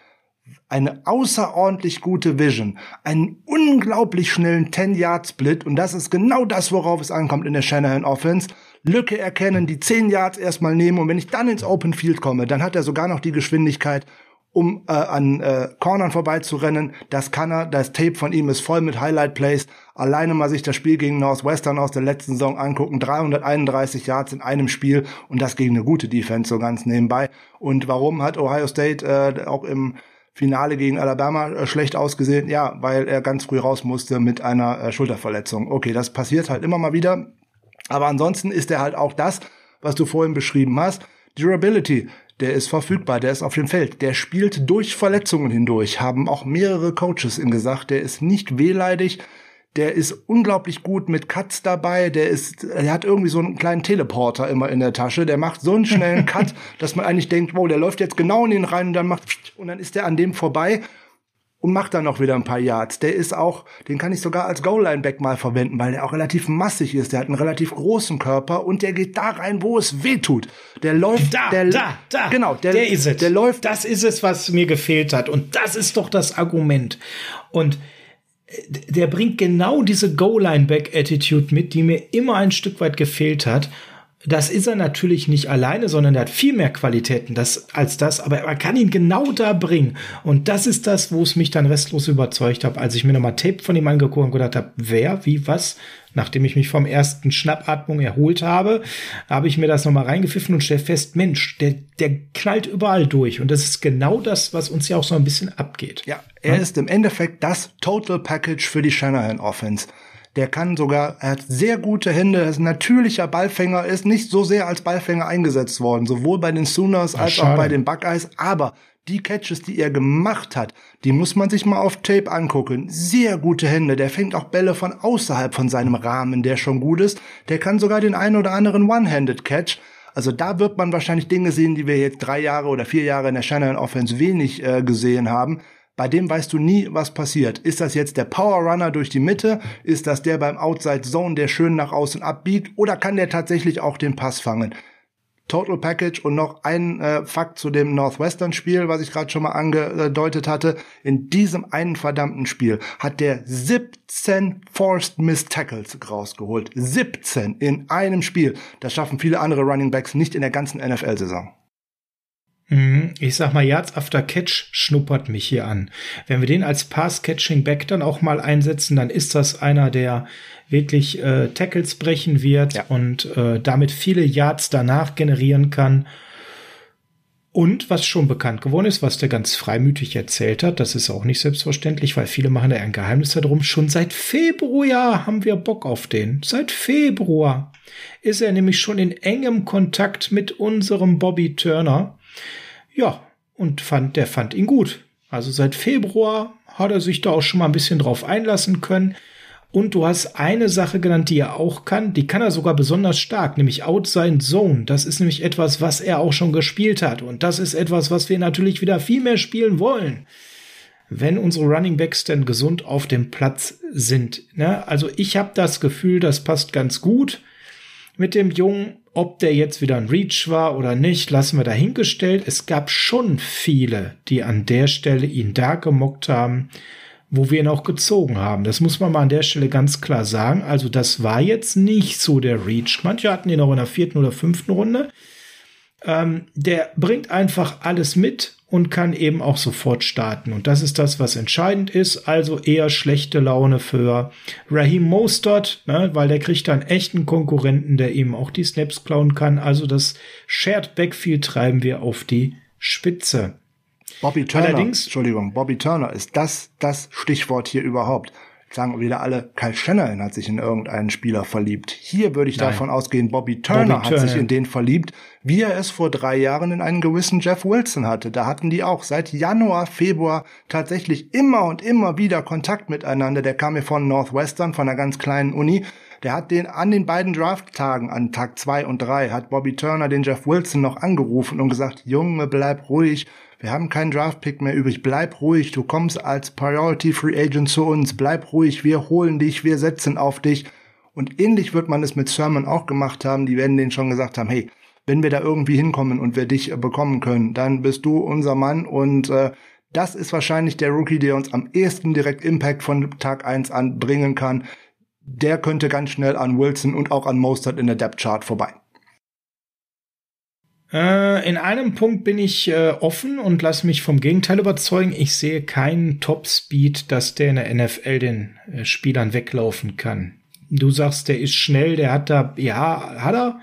eine außerordentlich gute Vision, einen unglaublich schnellen 10-Yard-Split und das ist genau das, worauf es ankommt in der Shanahan Offense. Lücke erkennen, die 10 Yards erstmal nehmen und wenn ich dann ins Open Field komme, dann hat er sogar noch die Geschwindigkeit, um äh, an äh, Cornern vorbeizurennen. Das kann er. Das Tape von ihm ist voll mit Highlight Plays. Alleine mal sich das Spiel gegen Northwestern aus der letzten Saison angucken. 331 Yards in einem Spiel und das gegen eine gute Defense so ganz nebenbei. Und warum hat Ohio State äh, auch im Finale gegen Alabama äh, schlecht ausgesehen? Ja, weil er ganz früh raus musste mit einer äh, Schulterverletzung. Okay, das passiert halt immer mal wieder. Aber ansonsten ist er halt auch das, was du vorhin beschrieben hast. Durability, der ist verfügbar, der ist auf dem Feld, der spielt durch Verletzungen hindurch, haben auch mehrere Coaches ihm gesagt, der ist nicht wehleidig, der ist unglaublich gut mit Cuts dabei, der ist, er hat irgendwie so einen kleinen Teleporter immer in der Tasche, der macht so einen schnellen (laughs) Cut, dass man eigentlich denkt, wow, der läuft jetzt genau in den rein und dann macht, und dann ist der an dem vorbei und macht dann noch wieder ein paar Yards. Der ist auch, den kann ich sogar als Goal-Line-Back mal verwenden, weil der auch relativ massig ist. Der hat einen relativ großen Körper und der geht da rein, wo es weh tut. Der läuft, da, der, da, da. Genau, der, der ist es. Der läuft. Das ist es, was mir gefehlt hat. Und das ist doch das Argument. Und der bringt genau diese Go-Line-Back-Attitude mit, die mir immer ein Stück weit gefehlt hat. Das ist er natürlich nicht alleine, sondern er hat viel mehr Qualitäten das, als das, aber er kann ihn genau da bringen. Und das ist das, wo es mich dann restlos überzeugt hat, als ich mir nochmal Tape von ihm angeguckt und gedacht habe, wer, wie, was, nachdem ich mich vom ersten Schnappatmung erholt habe, habe ich mir das nochmal reingepfiffen und stelle fest, Mensch, der, der knallt überall durch. Und das ist genau das, was uns ja auch so ein bisschen abgeht. Ja, er ja? ist im Endeffekt das Total Package für die Shanahan Offense. Der kann sogar, er hat sehr gute Hände, er ist ein natürlicher Ballfänger, ist nicht so sehr als Ballfänger eingesetzt worden, sowohl bei den Sooners als Ach, auch bei den Buckeyes, aber die Catches, die er gemacht hat, die muss man sich mal auf Tape angucken. Sehr gute Hände. Der fängt auch Bälle von außerhalb von seinem Rahmen, der schon gut ist. Der kann sogar den einen oder anderen One-Handed Catch. Also da wird man wahrscheinlich Dinge sehen, die wir jetzt drei Jahre oder vier Jahre in der Shannon Offense wenig äh, gesehen haben. Bei dem weißt du nie, was passiert. Ist das jetzt der Power Runner durch die Mitte? Ist das der beim Outside Zone, der schön nach außen abbiegt? Oder kann der tatsächlich auch den Pass fangen? Total Package und noch ein äh, Fakt zu dem Northwestern-Spiel, was ich gerade schon mal angedeutet hatte. In diesem einen verdammten Spiel hat der 17 Forced Missed Tackles rausgeholt. 17 in einem Spiel. Das schaffen viele andere Running Backs nicht in der ganzen NFL-Saison. Mhm. Ich sag mal, Yards after Catch schnuppert mich hier an. Wenn wir den als Pass-Catching-Back dann auch mal einsetzen, dann ist das einer, der wirklich äh, Tackles brechen wird ja. und äh, damit viele Yards danach generieren kann. Und was schon bekannt geworden ist, was der ganz freimütig erzählt hat, das ist auch nicht selbstverständlich, weil viele machen da ein Geheimnis darum. Schon seit Februar haben wir Bock auf den. Seit Februar ist er nämlich schon in engem Kontakt mit unserem Bobby Turner. Ja, und fand, der fand ihn gut. Also seit Februar hat er sich da auch schon mal ein bisschen drauf einlassen können. Und du hast eine Sache genannt, die er auch kann. Die kann er sogar besonders stark, nämlich Outside Zone. Das ist nämlich etwas, was er auch schon gespielt hat. Und das ist etwas, was wir natürlich wieder viel mehr spielen wollen. Wenn unsere Running Backs denn gesund auf dem Platz sind. Ne? Also ich habe das Gefühl, das passt ganz gut mit dem Jungen. Ob der jetzt wieder ein Reach war oder nicht, lassen wir dahingestellt. Es gab schon viele, die an der Stelle ihn da gemockt haben wo wir ihn auch gezogen haben. Das muss man mal an der Stelle ganz klar sagen. Also das war jetzt nicht so der Reach. Manche hatten ihn auch in der vierten oder fünften Runde. Ähm, der bringt einfach alles mit und kann eben auch sofort starten. Und das ist das, was entscheidend ist. Also eher schlechte Laune für Raheem Mostert, ne, weil der kriegt dann echten Konkurrenten, der ihm auch die Snaps klauen kann. Also das Shared Backfield treiben wir auf die Spitze. Bobby Turner, Allerdings, Entschuldigung, Bobby Turner ist das, das Stichwort hier überhaupt. Sagen wieder alle, Kyle Shanahan hat sich in irgendeinen Spieler verliebt. Hier würde ich Nein. davon ausgehen, Bobby Turner Bobby hat Turner. sich in den verliebt, wie er es vor drei Jahren in einen gewissen Jeff Wilson hatte. Da hatten die auch seit Januar, Februar tatsächlich immer und immer wieder Kontakt miteinander. Der kam mir von Northwestern, von einer ganz kleinen Uni. Der hat den an den beiden Drafttagen, an Tag zwei und drei, hat Bobby Turner den Jeff Wilson noch angerufen und gesagt, Junge, bleib ruhig, wir haben keinen Draftpick mehr übrig. Bleib ruhig. Du kommst als Priority Free Agent zu uns. Bleib ruhig. Wir holen dich. Wir setzen auf dich. Und ähnlich wird man es mit Sermon auch gemacht haben. Die werden denen schon gesagt haben, hey, wenn wir da irgendwie hinkommen und wir dich äh, bekommen können, dann bist du unser Mann und äh, das ist wahrscheinlich der Rookie, der uns am ehesten direkt Impact von Tag eins an bringen kann. Der könnte ganz schnell an Wilson und auch an Mostert in der Depth Chart vorbei. Äh, in einem Punkt bin ich äh, offen und lasse mich vom Gegenteil überzeugen. Ich sehe keinen Top-Speed, dass der in der NFL den äh, Spielern weglaufen kann. Du sagst, der ist schnell, der hat da, ja, hat er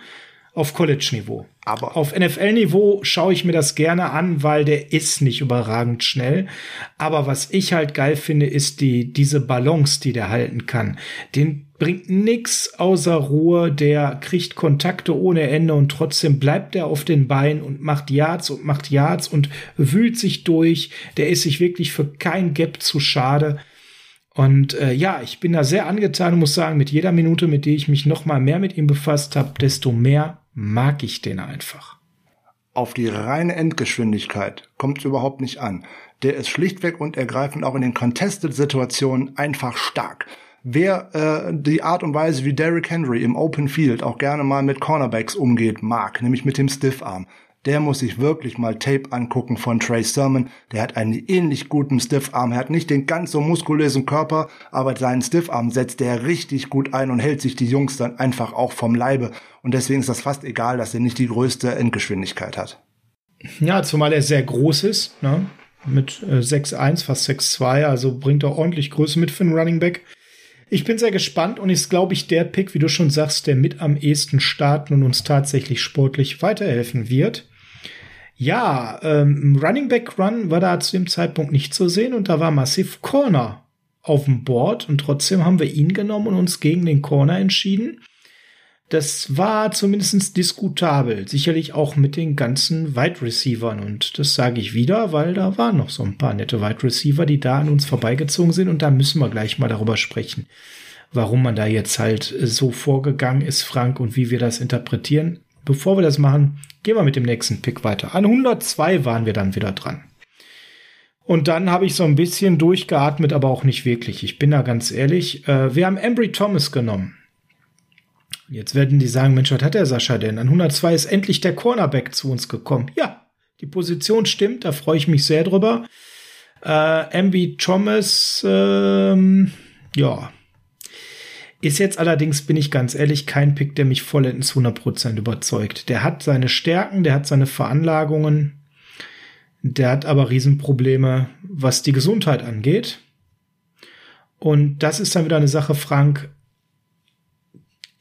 auf College-Niveau. Aber auf NFL-Niveau schaue ich mir das gerne an, weil der ist nicht überragend schnell. Aber was ich halt geil finde, ist die, diese Balance, die der halten kann. Den bringt nix außer Ruhe, der kriegt Kontakte ohne Ende und trotzdem bleibt er auf den Beinen und macht Yards und macht Yards und wühlt sich durch. Der ist sich wirklich für kein Gap zu schade. Und äh, ja, ich bin da sehr angetan und muss sagen, mit jeder Minute, mit der ich mich noch mal mehr mit ihm befasst habe, desto mehr mag ich den einfach. Auf die reine Endgeschwindigkeit kommt es überhaupt nicht an. Der ist schlichtweg und ergreifend auch in den Contested-Situationen einfach stark. Wer äh, die Art und Weise, wie Derrick Henry im Open Field auch gerne mal mit Cornerbacks umgeht, mag, nämlich mit dem Stiffarm, der muss sich wirklich mal Tape angucken von Trey Sermon. Der hat einen ähnlich guten Stiffarm. Er hat nicht den ganz so muskulösen Körper, aber seinen Stiffarm setzt er richtig gut ein und hält sich die Jungs dann einfach auch vom Leibe. Und deswegen ist das fast egal, dass er nicht die größte Endgeschwindigkeit hat. Ja, zumal er sehr groß ist, ne? mit äh, 6'1, fast 6'2, also bringt er ordentlich Größe mit für einen Running Back. Ich bin sehr gespannt und ist, glaube ich, der Pick, wie du schon sagst, der mit am ehesten starten und uns tatsächlich sportlich weiterhelfen wird. Ja, ähm, Running Back Run war da zu dem Zeitpunkt nicht zu sehen und da war Massive Corner auf dem Board und trotzdem haben wir ihn genommen und uns gegen den Corner entschieden. Das war zumindest diskutabel, sicherlich auch mit den ganzen Wide Receivern und das sage ich wieder, weil da waren noch so ein paar nette Wide Receiver, die da an uns vorbeigezogen sind und da müssen wir gleich mal darüber sprechen, warum man da jetzt halt so vorgegangen ist, Frank, und wie wir das interpretieren bevor wir das machen, gehen wir mit dem nächsten Pick weiter. An 102 waren wir dann wieder dran. Und dann habe ich so ein bisschen durchgeatmet, aber auch nicht wirklich. Ich bin da ganz ehrlich. Äh, wir haben Embry Thomas genommen. Jetzt werden die sagen, Mensch, was hat der Sascha denn? An 102 ist endlich der Cornerback zu uns gekommen. Ja, die Position stimmt, da freue ich mich sehr drüber. Äh, MB Thomas, ähm, ja. Ist jetzt allerdings, bin ich ganz ehrlich, kein Pick, der mich vollends 100% überzeugt. Der hat seine Stärken, der hat seine Veranlagungen, der hat aber Riesenprobleme, was die Gesundheit angeht. Und das ist dann wieder eine Sache, Frank.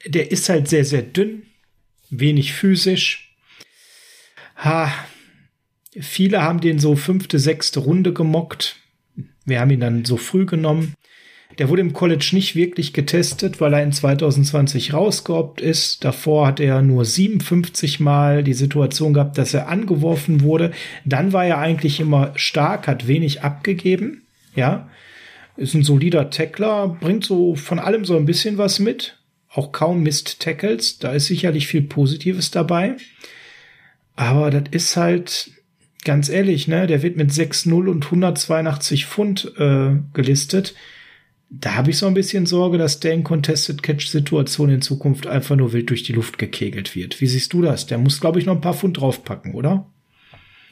Der ist halt sehr, sehr dünn, wenig physisch. Ha, viele haben den so fünfte, sechste Runde gemockt. Wir haben ihn dann so früh genommen. Der wurde im College nicht wirklich getestet, weil er in 2020 rausgeobt ist. Davor hat er nur 57 Mal die Situation gehabt, dass er angeworfen wurde. Dann war er eigentlich immer stark, hat wenig abgegeben. Ja, ist ein solider Tackler, bringt so von allem so ein bisschen was mit. Auch kaum Mist Tackles. Da ist sicherlich viel Positives dabei. Aber das ist halt, ganz ehrlich, ne, der wird mit 6-0 und 182 Pfund äh, gelistet da habe ich so ein bisschen Sorge, dass der in Contested Catch-Situation in Zukunft einfach nur wild durch die Luft gekegelt wird. Wie siehst du das? Der muss, glaube ich, noch ein paar Pfund draufpacken, oder?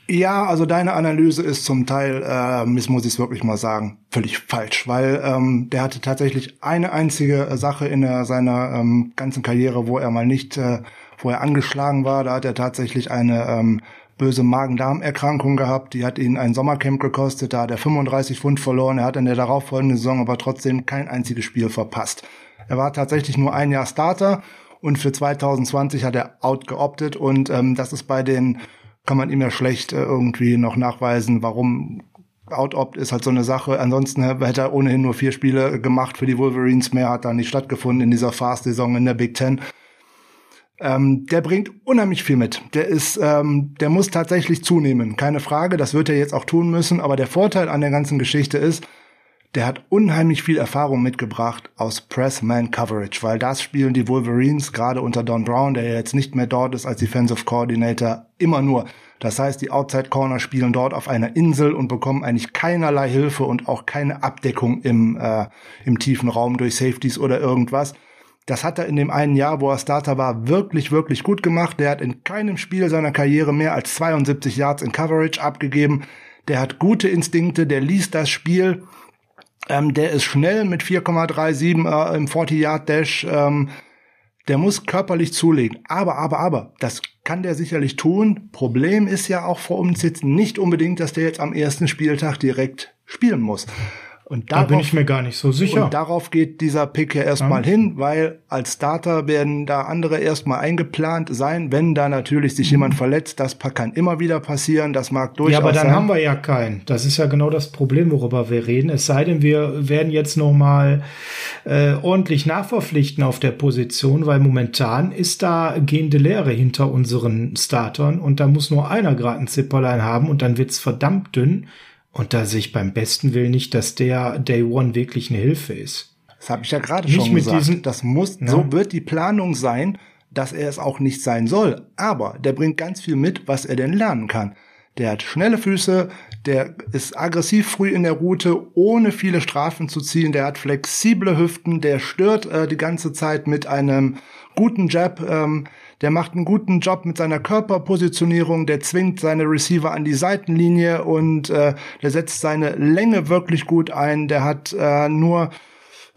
Ja, also deine Analyse ist zum Teil, äh, muss ich es wirklich mal sagen, völlig falsch, weil ähm, der hatte tatsächlich eine einzige Sache in der, seiner ähm, ganzen Karriere, wo er mal nicht, äh, wo er angeschlagen war. Da hat er tatsächlich eine ähm, böse Magen-Darm-Erkrankung gehabt. Die hat ihn ein Sommercamp gekostet. Da hat er 35 Pfund verloren. Er hat in der darauffolgenden Saison aber trotzdem kein einziges Spiel verpasst. Er war tatsächlich nur ein Jahr Starter und für 2020 hat er outgeoptet und ähm, das ist bei den, kann man ihm ja schlecht äh, irgendwie noch nachweisen, warum Out-Opt ist halt so eine Sache. Ansonsten hätte er ohnehin nur vier Spiele gemacht für die Wolverines. Mehr hat da nicht stattgefunden in dieser Fast-Saison in der Big Ten. Ähm, der bringt unheimlich viel mit. Der ist, ähm, der muss tatsächlich zunehmen, keine Frage. Das wird er jetzt auch tun müssen. Aber der Vorteil an der ganzen Geschichte ist, der hat unheimlich viel Erfahrung mitgebracht aus Press-Man-Coverage, weil das spielen die Wolverines gerade unter Don Brown, der jetzt nicht mehr dort ist als Defensive Coordinator, immer nur. Das heißt, die Outside Corner spielen dort auf einer Insel und bekommen eigentlich keinerlei Hilfe und auch keine Abdeckung im, äh, im tiefen Raum durch Safeties oder irgendwas. Das hat er in dem einen Jahr, wo er Starter war, wirklich, wirklich gut gemacht. Der hat in keinem Spiel seiner Karriere mehr als 72 Yards in Coverage abgegeben. Der hat gute Instinkte, der liest das Spiel. Ähm, der ist schnell mit 4,37 äh, im 40-Yard-Dash. Ähm, der muss körperlich zulegen. Aber, aber, aber, das kann der sicherlich tun. Problem ist ja auch vor uns jetzt nicht unbedingt, dass der jetzt am ersten Spieltag direkt spielen muss. Und darauf, da bin ich mir gar nicht so sicher. Und darauf geht dieser Pick ja erstmal ja. hin, weil als Starter werden da andere erstmal eingeplant sein, wenn da natürlich sich mhm. jemand verletzt. Das kann immer wieder passieren, das mag durchaus sein. Ja, aber dann sein. haben wir ja keinen. Das ist ja genau das Problem, worüber wir reden. Es sei denn, wir werden jetzt noch mal äh, ordentlich nachverpflichten auf der Position, weil momentan ist da gehende Leere hinter unseren Startern und da muss nur einer gerade ein Zipperlein haben und dann wird's verdammt dünn. Und da sehe ich beim besten Willen nicht, dass der Day One wirklich eine Hilfe ist. Das habe ich ja gerade schon mit gesagt. Diesen, das muss, ja. so wird die Planung sein, dass er es auch nicht sein soll. Aber der bringt ganz viel mit, was er denn lernen kann. Der hat schnelle Füße, der ist aggressiv früh in der Route, ohne viele Strafen zu ziehen. Der hat flexible Hüften, der stört äh, die ganze Zeit mit einem guten Jab. Ähm, der macht einen guten Job mit seiner Körperpositionierung, der zwingt seine Receiver an die Seitenlinie und äh, der setzt seine Länge wirklich gut ein. Der hat äh, nur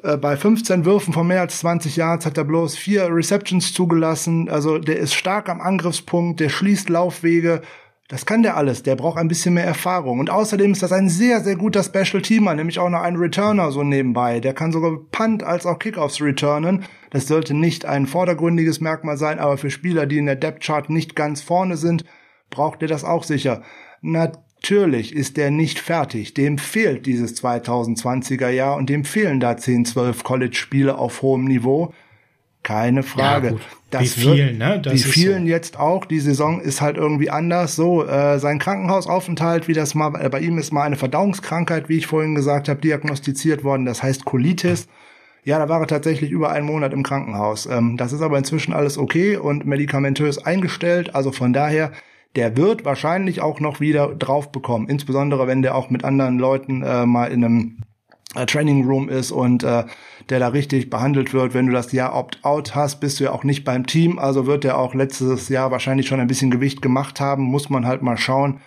äh, bei 15 Würfen von mehr als 20 Yards hat er bloß vier Receptions zugelassen. Also der ist stark am Angriffspunkt, der schließt Laufwege. Das kann der alles. Der braucht ein bisschen mehr Erfahrung. Und außerdem ist das ein sehr, sehr guter Special Teamer, nämlich auch noch ein Returner so nebenbei. Der kann sogar Punt als auch Kickoffs returnen. Das sollte nicht ein vordergründiges Merkmal sein, aber für Spieler, die in der Depth Chart nicht ganz vorne sind, braucht er das auch sicher. Natürlich ist der nicht fertig. Dem fehlt dieses 2020er Jahr und dem fehlen da 10, 12 College-Spiele auf hohem Niveau. Keine Frage. Ja, das wie vielen, ne? Das wie vielen so. jetzt auch. Die Saison ist halt irgendwie anders. So, äh, sein Krankenhausaufenthalt, wie das mal, äh, bei ihm ist mal eine Verdauungskrankheit, wie ich vorhin gesagt habe, diagnostiziert worden. Das heißt Colitis. Ja, da war er tatsächlich über einen Monat im Krankenhaus. Ähm, das ist aber inzwischen alles okay und medikamentös eingestellt. Also von daher, der wird wahrscheinlich auch noch wieder drauf bekommen. Insbesondere wenn der auch mit anderen Leuten äh, mal in einem äh, Training Room ist und äh, der da richtig behandelt wird. Wenn du das Jahr Opt-out hast, bist du ja auch nicht beim Team. Also wird er auch letztes Jahr wahrscheinlich schon ein bisschen Gewicht gemacht haben. Muss man halt mal schauen.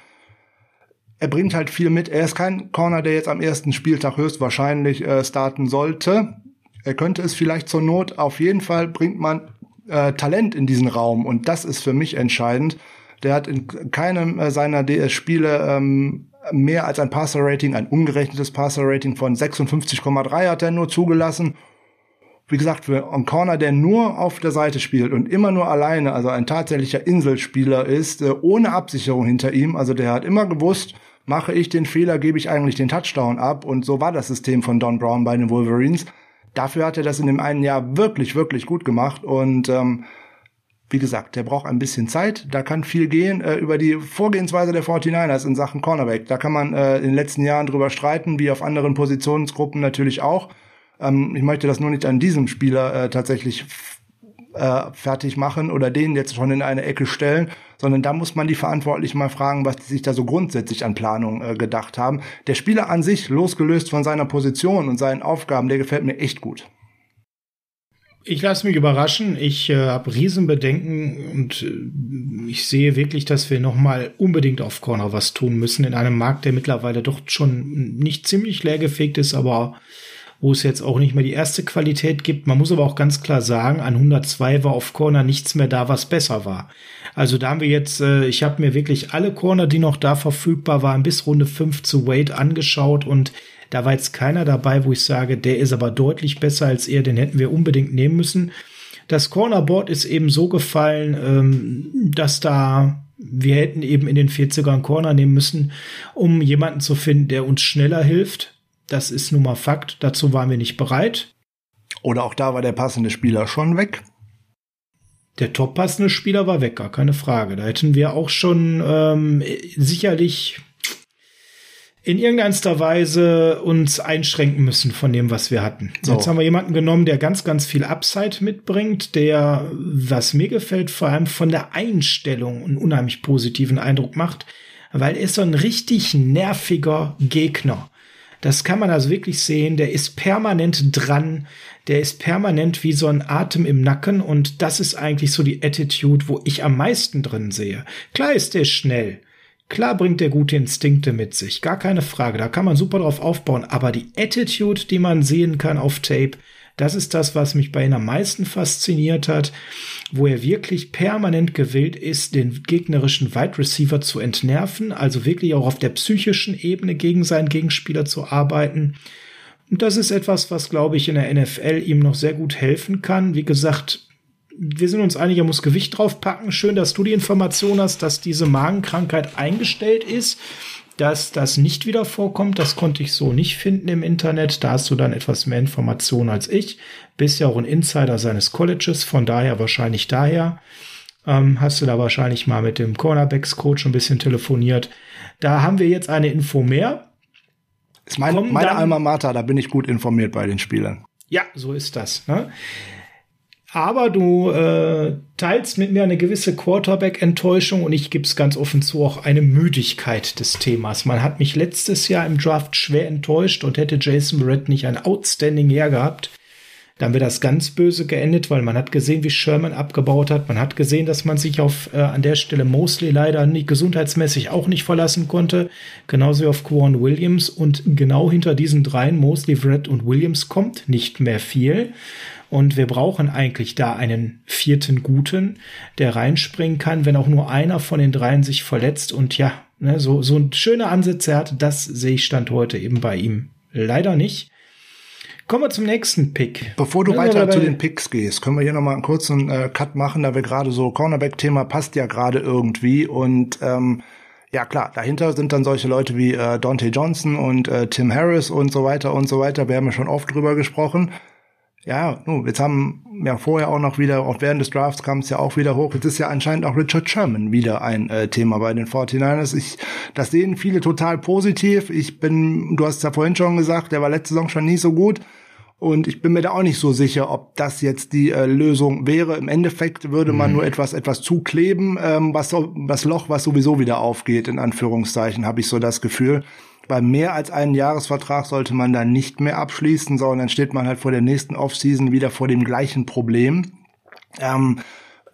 Er bringt halt viel mit. Er ist kein Corner, der jetzt am ersten Spieltag höchstwahrscheinlich äh, starten sollte. Er könnte es vielleicht zur Not. Auf jeden Fall bringt man äh, Talent in diesen Raum und das ist für mich entscheidend. Der hat in keinem äh, seiner DS-Spiele ähm, mehr als ein Passer-Rating, ein ungerechnetes Passer-Rating von 56,3 hat er nur zugelassen. Wie gesagt, für einen Corner, der nur auf der Seite spielt und immer nur alleine, also ein tatsächlicher Inselspieler ist, äh, ohne Absicherung hinter ihm, also der hat immer gewusst, mache ich den Fehler, gebe ich eigentlich den Touchdown ab und so war das System von Don Brown bei den Wolverines. Dafür hat er das in dem einen Jahr wirklich, wirklich gut gemacht. Und ähm, wie gesagt, der braucht ein bisschen Zeit. Da kann viel gehen äh, über die Vorgehensweise der 49ers in Sachen Cornerback. Da kann man äh, in den letzten Jahren drüber streiten, wie auf anderen Positionsgruppen natürlich auch. Ähm, ich möchte das nur nicht an diesem Spieler äh, tatsächlich äh, fertig machen oder den jetzt schon in eine Ecke stellen, sondern da muss man die Verantwortlichen mal fragen, was die sich da so grundsätzlich an Planung äh, gedacht haben. Der Spieler an sich, losgelöst von seiner Position und seinen Aufgaben, der gefällt mir echt gut. Ich lasse mich überraschen. Ich äh, habe Riesenbedenken und äh, ich sehe wirklich, dass wir noch mal unbedingt auf Corner was tun müssen in einem Markt, der mittlerweile doch schon nicht ziemlich leergefegt ist, aber wo es jetzt auch nicht mehr die erste Qualität gibt. Man muss aber auch ganz klar sagen, an 102 war auf Corner nichts mehr da, was besser war. Also da haben wir jetzt, äh, ich habe mir wirklich alle Corner, die noch da verfügbar waren, bis Runde 5 zu Wade angeschaut und da war jetzt keiner dabei, wo ich sage, der ist aber deutlich besser als er, den hätten wir unbedingt nehmen müssen. Das Cornerboard ist eben so gefallen, ähm, dass da wir hätten eben in den 40ern Corner nehmen müssen, um jemanden zu finden, der uns schneller hilft. Das ist nun mal Fakt. Dazu waren wir nicht bereit. Oder auch da war der passende Spieler schon weg. Der top passende Spieler war weg, gar keine Frage. Da hätten wir auch schon ähm, sicherlich in irgendeiner Weise uns einschränken müssen von dem, was wir hatten. So. Jetzt haben wir jemanden genommen, der ganz, ganz viel Upside mitbringt, der, was mir gefällt, vor allem von der Einstellung einen unheimlich positiven Eindruck macht, weil er ist so ein richtig nerviger Gegner. Das kann man also wirklich sehen. Der ist permanent dran. Der ist permanent wie so ein Atem im Nacken. Und das ist eigentlich so die Attitude, wo ich am meisten drin sehe. Klar ist der schnell. Klar bringt der gute Instinkte mit sich. Gar keine Frage. Da kann man super drauf aufbauen. Aber die Attitude, die man sehen kann auf Tape, das ist das, was mich bei ihm am meisten fasziniert hat, wo er wirklich permanent gewillt ist, den gegnerischen Wide Receiver zu entnerven, also wirklich auch auf der psychischen Ebene gegen seinen Gegenspieler zu arbeiten. Und das ist etwas, was, glaube ich, in der NFL ihm noch sehr gut helfen kann. Wie gesagt, wir sind uns einig, er muss Gewicht draufpacken. Schön, dass du die Information hast, dass diese Magenkrankheit eingestellt ist dass das nicht wieder vorkommt. Das konnte ich so nicht finden im Internet. Da hast du dann etwas mehr Informationen als ich. Bist ja auch ein Insider seines Colleges, von daher wahrscheinlich daher. Ähm, hast du da wahrscheinlich mal mit dem Cornerbacks-Coach ein bisschen telefoniert. Da haben wir jetzt eine Info mehr. Ist meine, meine Alma Mater, da bin ich gut informiert bei den Spielern. Ja, so ist das. Ne? Aber du äh, teilst mit mir eine gewisse Quarterback-Enttäuschung und ich gebe es ganz offen zu, auch eine Müdigkeit des Themas. Man hat mich letztes Jahr im Draft schwer enttäuscht und hätte Jason Barrett nicht ein outstanding Jahr gehabt, dann wäre das ganz böse geendet, weil man hat gesehen, wie Sherman abgebaut hat. Man hat gesehen, dass man sich auf äh, an der Stelle Mosley leider nicht, gesundheitsmäßig auch nicht verlassen konnte. Genauso wie auf Quan Williams. Und genau hinter diesen dreien, Mosley, Brett und Williams, kommt nicht mehr viel. Und wir brauchen eigentlich da einen vierten Guten, der reinspringen kann, wenn auch nur einer von den dreien sich verletzt. Und ja, ne, so, so ein schöner Ansatz er hat, das sehe ich Stand heute eben bei ihm leider nicht. Kommen wir zum nächsten Pick. Bevor du ja, weiter zu den Picks gehst, können wir hier nochmal einen kurzen äh, Cut machen, da wir gerade so Cornerback-Thema passt ja gerade irgendwie und ähm, ja klar, dahinter sind dann solche Leute wie äh, Dante Johnson und äh, Tim Harris und so weiter und so weiter. Wir haben ja schon oft drüber gesprochen ja, nu, jetzt haben ja vorher auch noch wieder, auch während des Drafts kam es ja auch wieder hoch. Jetzt ist ja anscheinend auch Richard Sherman wieder ein äh, Thema bei den 49ers. Ich, das sehen viele total positiv. Ich bin, du hast es ja vorhin schon gesagt, der war letzte Saison schon nie so gut. Und ich bin mir da auch nicht so sicher, ob das jetzt die äh, Lösung wäre. Im Endeffekt würde man mhm. nur etwas etwas zukleben, ähm, was so, das Loch, was sowieso wieder aufgeht, in Anführungszeichen, habe ich so das Gefühl. Bei mehr als einen Jahresvertrag sollte man dann nicht mehr abschließen, sondern dann steht man halt vor der nächsten Offseason wieder vor dem gleichen Problem. Ähm,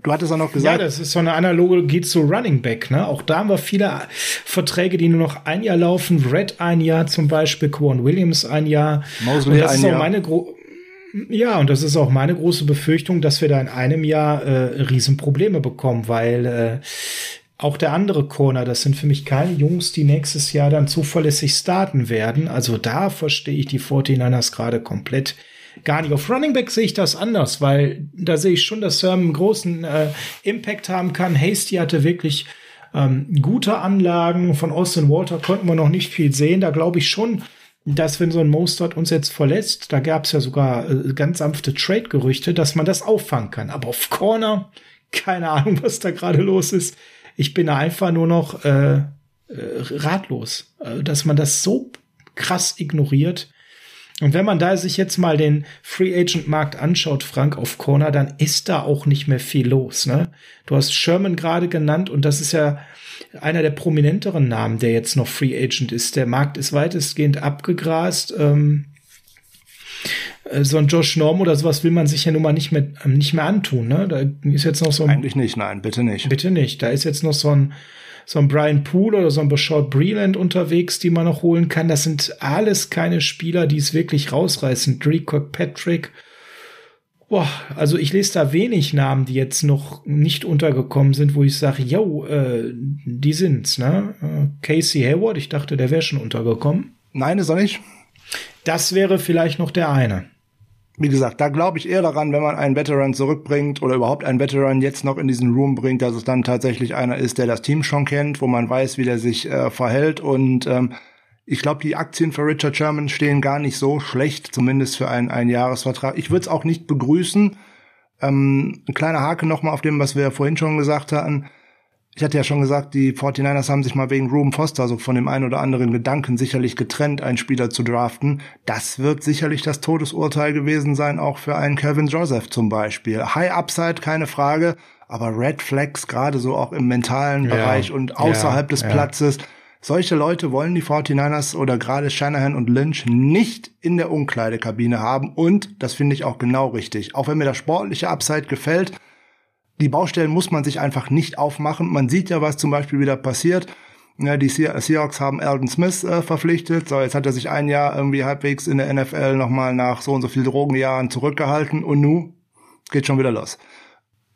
Du hattest auch noch gesagt. Ja, das ist so eine Analogie zu Running Back, ne? Auch da haben wir viele Verträge, die nur noch ein Jahr laufen. Red ein Jahr zum Beispiel, Quan Williams ein Jahr. Mosley und das ein ist auch Jahr. meine Gro ja, und das ist auch meine große Befürchtung, dass wir da in einem Jahr äh, Riesenprobleme bekommen, weil äh, auch der andere Corner, das sind für mich keine Jungs, die nächstes Jahr dann zuverlässig starten werden. Also da verstehe ich die 49ers gerade komplett gar nicht. Auf Running Back sehe ich das anders, weil da sehe ich schon, dass Sermon einen großen äh, Impact haben kann. Hasty hatte wirklich ähm, gute Anlagen. Von Austin Walter konnten wir noch nicht viel sehen. Da glaube ich schon, dass wenn so ein Mostert uns jetzt verlässt, da gab es ja sogar äh, ganz sanfte Trade-Gerüchte, dass man das auffangen kann. Aber auf Corner, keine Ahnung, was da gerade los ist. Ich bin da einfach nur noch äh, äh, ratlos, äh, dass man das so krass ignoriert. Und wenn man da sich jetzt mal den Free Agent Markt anschaut, Frank, auf Corner, dann ist da auch nicht mehr viel los. Ne? Du hast Sherman gerade genannt und das ist ja einer der prominenteren Namen, der jetzt noch Free Agent ist. Der Markt ist weitestgehend abgegrast. Ähm, äh, so ein Josh Norm oder sowas will man sich ja nun mal nicht mehr, nicht mehr antun. Ne? Da ist jetzt noch so ein, Eigentlich nicht, nein, bitte nicht. Bitte nicht. Da ist jetzt noch so ein so ein Brian Poole oder so ein Bashard Breland unterwegs, die man noch holen kann. Das sind alles keine Spieler, die es wirklich rausreißen. Drake Kirkpatrick. Boah, also ich lese da wenig Namen, die jetzt noch nicht untergekommen sind, wo ich sage, yo, äh, die sind's, ne? Äh, Casey Hayward, ich dachte, der wäre schon untergekommen. Nein, ist er nicht. Das wäre vielleicht noch der eine wie gesagt, da glaube ich eher daran, wenn man einen Veteran zurückbringt oder überhaupt einen Veteran jetzt noch in diesen Room bringt, dass es dann tatsächlich einer ist, der das Team schon kennt, wo man weiß, wie der sich äh, verhält. Und ähm, ich glaube, die Aktien für Richard Sherman stehen gar nicht so schlecht, zumindest für einen, einen Jahresvertrag. Ich würde es auch nicht begrüßen. Ähm, ein kleiner Hake nochmal auf dem, was wir vorhin schon gesagt hatten ich hatte ja schon gesagt, die 49ers haben sich mal wegen Ruben Foster, also von dem einen oder anderen Gedanken sicherlich getrennt, einen Spieler zu draften. Das wird sicherlich das Todesurteil gewesen sein, auch für einen Kevin Joseph zum Beispiel. High Upside, keine Frage, aber Red Flags, gerade so auch im mentalen ja, Bereich und außerhalb ja, des ja. Platzes. Solche Leute wollen die 49ers oder gerade Shanahan und Lynch nicht in der Umkleidekabine haben und das finde ich auch genau richtig. Auch wenn mir das sportliche Upside gefällt, die Baustellen muss man sich einfach nicht aufmachen. Man sieht ja, was zum Beispiel wieder passiert. Ja, die Seahawks haben Alden Smith äh, verpflichtet. So, jetzt hat er sich ein Jahr irgendwie halbwegs in der NFL nochmal nach so und so viel Drogenjahren zurückgehalten und nu geht schon wieder los.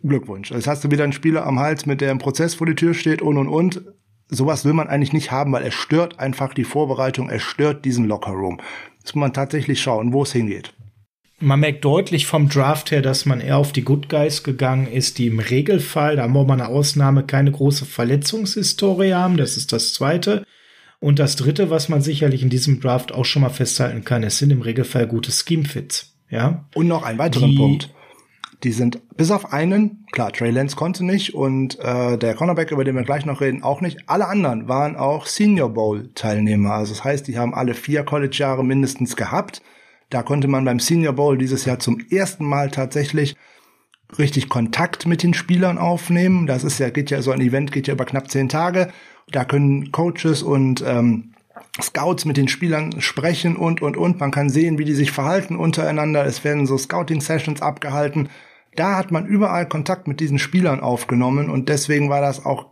Glückwunsch. Jetzt hast du wieder einen Spieler am Hals, mit der im Prozess vor die Tür steht und und und. Sowas will man eigentlich nicht haben, weil er stört einfach die Vorbereitung, er stört diesen Lockerroom. Muss man tatsächlich schauen, wo es hingeht man merkt deutlich vom Draft her, dass man eher auf die Good Guys gegangen ist, die im Regelfall, da haben wir mal eine Ausnahme, keine große Verletzungshistorie haben. Das ist das Zweite. Und das Dritte, was man sicherlich in diesem Draft auch schon mal festhalten kann, es sind im Regelfall gute Scheme-Fits. Ja. Und noch ein weiterer Punkt. Die sind bis auf einen, klar, Trey Lance konnte nicht und äh, der Cornerback, über den wir gleich noch reden, auch nicht. Alle anderen waren auch Senior Bowl Teilnehmer. Also das heißt, die haben alle vier College-Jahre mindestens gehabt. Da konnte man beim Senior Bowl dieses Jahr zum ersten Mal tatsächlich richtig Kontakt mit den Spielern aufnehmen. Das ist ja, geht ja, so ein Event geht ja über knapp zehn Tage. Da können Coaches und ähm, Scouts mit den Spielern sprechen und, und, und. Man kann sehen, wie die sich verhalten untereinander. Es werden so Scouting-Sessions abgehalten. Da hat man überall Kontakt mit diesen Spielern aufgenommen und deswegen war das auch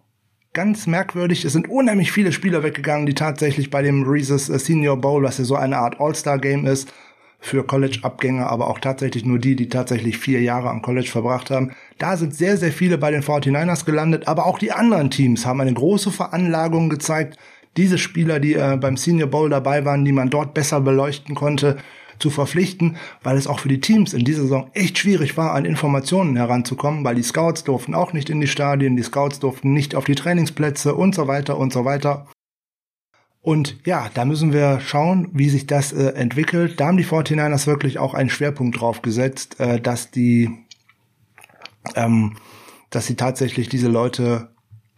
ganz merkwürdig. Es sind unheimlich viele Spieler weggegangen, die tatsächlich bei dem Reese's Senior Bowl, was ja so eine Art All-Star-Game ist, für College-Abgänger, aber auch tatsächlich nur die, die tatsächlich vier Jahre am College verbracht haben. Da sind sehr, sehr viele bei den 49ers gelandet, aber auch die anderen Teams haben eine große Veranlagung gezeigt, diese Spieler, die äh, beim Senior Bowl dabei waren, die man dort besser beleuchten konnte, zu verpflichten, weil es auch für die Teams in dieser Saison echt schwierig war, an Informationen heranzukommen, weil die Scouts durften auch nicht in die Stadien, die Scouts durften nicht auf die Trainingsplätze und so weiter und so weiter. Und ja, da müssen wir schauen, wie sich das äh, entwickelt. Da haben die 49ers wirklich auch einen Schwerpunkt drauf gesetzt, äh, dass die, ähm, dass sie tatsächlich diese Leute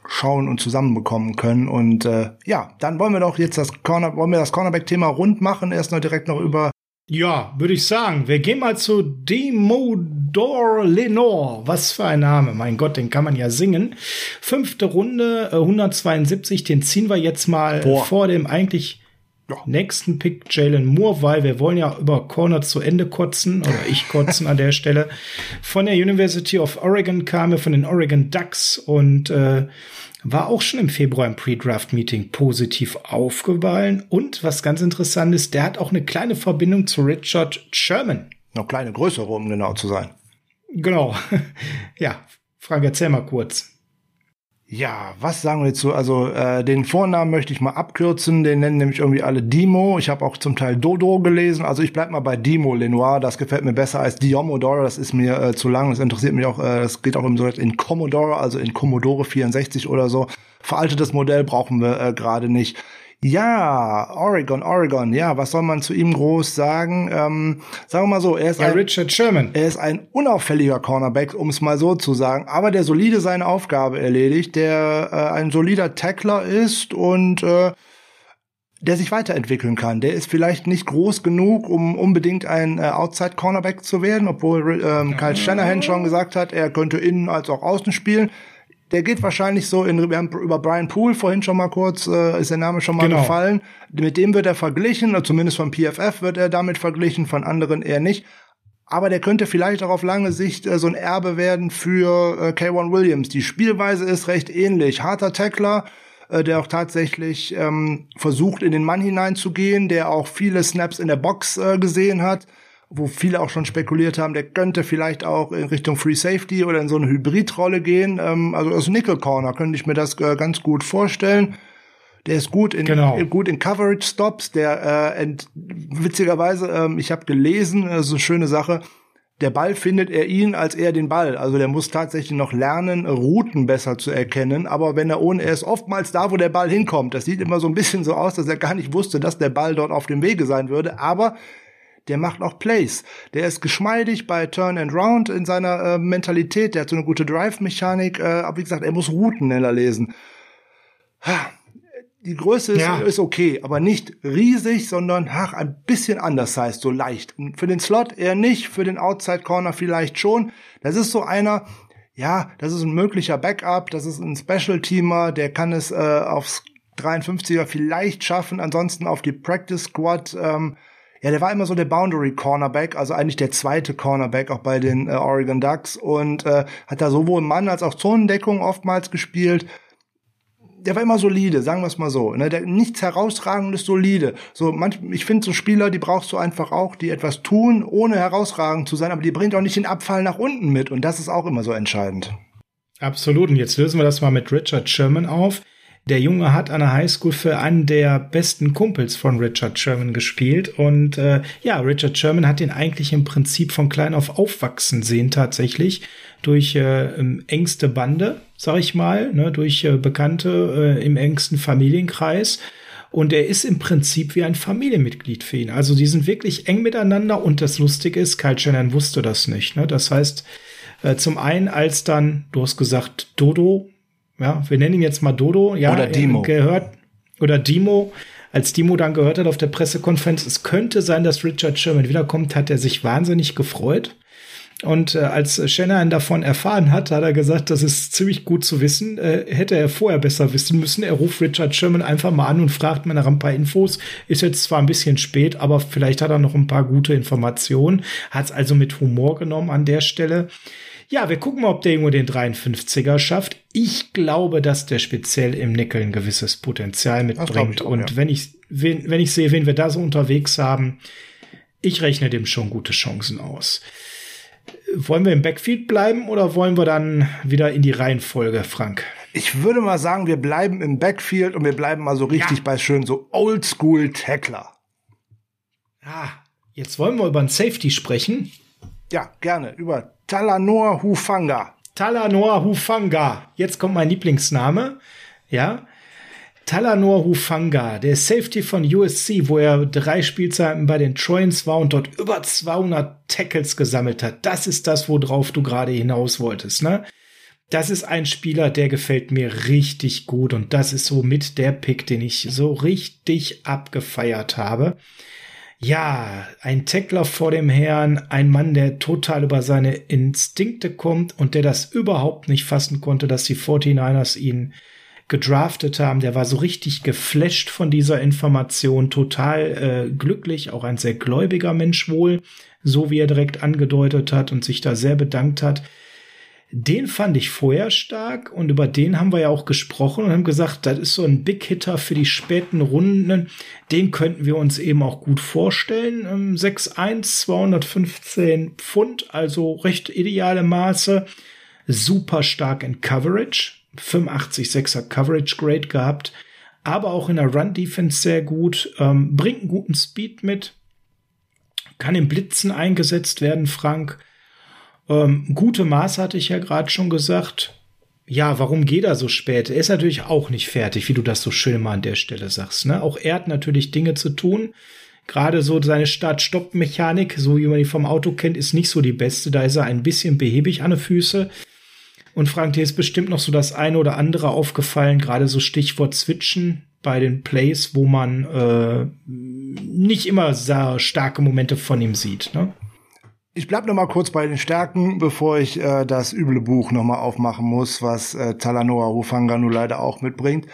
schauen und zusammenbekommen können. Und äh, ja, dann wollen wir doch jetzt das Corner, wollen wir das Cornerback-Thema rund machen. Erst noch direkt noch über Ja, würde ich sagen. Wir gehen mal zu Demodor Lenore. Was für ein Name. Mein Gott, den kann man ja singen. Fünfte Runde, äh, 172. Den ziehen wir jetzt mal Boah. vor dem eigentlich nächsten Pick Jalen Moore, weil wir wollen ja über Corner zu Ende kotzen oder ich kotzen an der Stelle. Von der University of Oregon kam er von den Oregon Ducks und äh, war auch schon im Februar im Pre-Draft-Meeting positiv aufgefallen. Und was ganz interessant ist, der hat auch eine kleine Verbindung zu Richard Sherman. Noch kleine, größere, um genau zu sein. Genau. (laughs) ja, Frage, erzähl mal kurz. Ja, was sagen wir dazu? Also äh, den Vornamen möchte ich mal abkürzen. Den nennen nämlich irgendwie alle Dimo. Ich habe auch zum Teil Dodo gelesen. Also ich bleib mal bei Dimo Lenoir. Das gefällt mir besser als Diomodore. Das ist mir äh, zu lang. Das interessiert mich auch. Äh, das geht auch im so in Commodore, also in Commodore 64 oder so. Veraltetes Modell brauchen wir äh, gerade nicht. Ja, Oregon, Oregon. Ja, was soll man zu ihm groß sagen? Ähm, sagen wir mal so, er ist ein, Richard Sherman. Er ist ein unauffälliger Cornerback, um es mal so zu sagen, aber der solide seine Aufgabe erledigt, der äh, ein solider Tackler ist und äh, der sich weiterentwickeln kann. Der ist vielleicht nicht groß genug, um unbedingt ein äh, Outside Cornerback zu werden, obwohl ähm, Kyle Shanahan schon gesagt hat, er könnte innen als auch außen spielen der geht wahrscheinlich so in, wir haben über Brian Poole vorhin schon mal kurz, äh, ist der Name schon mal genau. gefallen. Mit dem wird er verglichen, oder zumindest vom PFF wird er damit verglichen, von anderen eher nicht. Aber der könnte vielleicht auch auf lange Sicht äh, so ein Erbe werden für äh, K1 Williams. Die Spielweise ist recht ähnlich. Harter Tackler, äh, der auch tatsächlich ähm, versucht, in den Mann hineinzugehen, der auch viele Snaps in der Box äh, gesehen hat wo viele auch schon spekuliert haben, der könnte vielleicht auch in Richtung Free Safety oder in so eine Hybridrolle gehen. Ähm, also aus Nickel Corner könnte ich mir das äh, ganz gut vorstellen. Der ist gut in genau. gut in Coverage Stops. Der äh, ent, witzigerweise, ähm, ich habe gelesen, äh, so eine schöne Sache. Der Ball findet er ihn als er den Ball. Also der muss tatsächlich noch lernen, Routen besser zu erkennen. Aber wenn er ohne, er ist oftmals da, wo der Ball hinkommt. Das sieht immer so ein bisschen so aus, dass er gar nicht wusste, dass der Ball dort auf dem Wege sein würde. Aber der macht auch Plays. Der ist geschmeidig bei Turn and Round in seiner äh, Mentalität. Der hat so eine gute Drive-Mechanik. Äh, aber wie gesagt, er muss Routen schneller lesen. Die Größe ist, ja. ist, okay, aber nicht riesig, sondern ach, ein bisschen anders heißt, so leicht. Für den Slot eher nicht, für den Outside Corner vielleicht schon. Das ist so einer, ja, das ist ein möglicher Backup, das ist ein Special-Teamer, der kann es äh, aufs 53er vielleicht schaffen, ansonsten auf die Practice Squad. Ähm, ja, der war immer so der Boundary Cornerback, also eigentlich der zweite Cornerback auch bei den äh, Oregon Ducks und äh, hat da sowohl Mann als auch Zonendeckung oftmals gespielt. Der war immer solide, sagen wir es mal so. Ne? Der, nichts herausragendes, solide. So manch, ich finde so Spieler, die brauchst du einfach auch, die etwas tun, ohne herausragend zu sein, aber die bringt auch nicht den Abfall nach unten mit und das ist auch immer so entscheidend. Absolut. Und jetzt lösen wir das mal mit Richard Sherman auf. Der Junge hat an der Highschool für einen der besten Kumpels von Richard Sherman gespielt. Und äh, ja, Richard Sherman hat ihn eigentlich im Prinzip von klein auf aufwachsen sehen tatsächlich. Durch äh, engste Bande, sag ich mal, ne, durch äh, Bekannte äh, im engsten Familienkreis. Und er ist im Prinzip wie ein Familienmitglied für ihn. Also die sind wirklich eng miteinander. Und das Lustige ist, Kyle Shannon wusste das nicht. Ne? Das heißt, äh, zum einen, als dann, du hast gesagt, Dodo ja, wir nennen ihn jetzt mal Dodo, ja, oder Dimo. gehört, oder Dimo, als Dimo dann gehört hat auf der Pressekonferenz, es könnte sein, dass Richard Sherman wiederkommt, hat er sich wahnsinnig gefreut. Und äh, als Shannon davon erfahren hat, hat er gesagt, das ist ziemlich gut zu wissen. Äh, hätte er vorher besser wissen müssen. Er ruft Richard Sherman einfach mal an und fragt mal nach ein paar Infos. Ist jetzt zwar ein bisschen spät, aber vielleicht hat er noch ein paar gute Informationen. Hat es also mit Humor genommen an der Stelle. Ja, wir gucken mal, ob der Junge den 53er schafft. Ich glaube, dass der speziell im Nickel ein gewisses Potenzial mitbringt. Auch, Und ja. wenn ich, wenn, wenn ich sehe, wen wir da so unterwegs haben, ich rechne dem schon gute Chancen aus. Wollen wir im Backfield bleiben oder wollen wir dann wieder in die Reihenfolge, Frank? Ich würde mal sagen, wir bleiben im Backfield und wir bleiben mal so richtig ja. bei schön so Oldschool Tackler. Ah, jetzt wollen wir über einen Safety sprechen. Ja, gerne. Über Talanoa Hufanga. Talanoa Hufanga. Jetzt kommt mein Lieblingsname. Ja. Talanoa Hufanga, der Safety von USC, wo er drei Spielzeiten bei den Troyens war und dort über 200 Tackles gesammelt hat. Das ist das, worauf du gerade hinaus wolltest, ne? Das ist ein Spieler, der gefällt mir richtig gut und das ist so mit der Pick, den ich so richtig abgefeiert habe. Ja, ein Tackler vor dem Herrn, ein Mann, der total über seine Instinkte kommt und der das überhaupt nicht fassen konnte, dass die 49ers ihn gedraftet haben. Der war so richtig geflasht von dieser Information, total äh, glücklich, auch ein sehr gläubiger Mensch wohl, so wie er direkt angedeutet hat und sich da sehr bedankt hat. Den fand ich vorher stark und über den haben wir ja auch gesprochen und haben gesagt, das ist so ein Big Hitter für die späten Runden. Den könnten wir uns eben auch gut vorstellen. 6'1, 215 Pfund, also recht ideale Maße. Super stark in Coverage. 85 6er Coverage Grade gehabt. Aber auch in der Run Defense sehr gut. Ähm, bringt einen guten Speed mit. Kann im Blitzen eingesetzt werden, Frank ähm, gute Maß hatte ich ja gerade schon gesagt. Ja, warum geht er so spät? Er ist natürlich auch nicht fertig, wie du das so schön mal an der Stelle sagst. Ne? Auch er hat natürlich Dinge zu tun. Gerade so seine Start-Stopp-Mechanik, so wie man die vom Auto kennt, ist nicht so die beste. Da ist er ein bisschen behäbig an den Füße. Und Frank, dir ist bestimmt noch so das eine oder andere aufgefallen, gerade so Stichwort Switchen bei den Plays, wo man äh, nicht immer sehr starke Momente von ihm sieht. Ne? Ich bleib noch mal kurz bei den Stärken, bevor ich äh, das üble Buch noch mal aufmachen muss, was äh, Talanoa Hufanga nun leider auch mitbringt.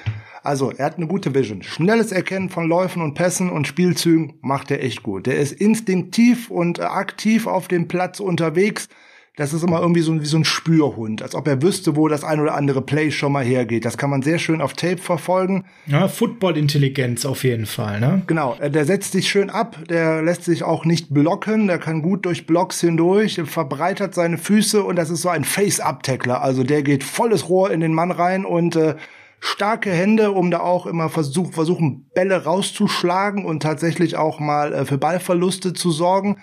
Also, er hat eine gute Vision. Schnelles Erkennen von Läufen und Pässen und Spielzügen macht er echt gut. Der ist instinktiv und äh, aktiv auf dem Platz unterwegs das ist immer irgendwie so wie so ein Spürhund, als ob er wüsste, wo das ein oder andere Play schon mal hergeht. Das kann man sehr schön auf Tape verfolgen. Ja, Football-Intelligenz auf jeden Fall, ne? Genau, äh, der setzt sich schön ab, der lässt sich auch nicht blocken, der kann gut durch Blocks hindurch, verbreitert seine Füße und das ist so ein Face-Up-Tackler. Also der geht volles Rohr in den Mann rein und äh, starke Hände, um da auch immer versuch, versuchen, Bälle rauszuschlagen und tatsächlich auch mal äh, für Ballverluste zu sorgen.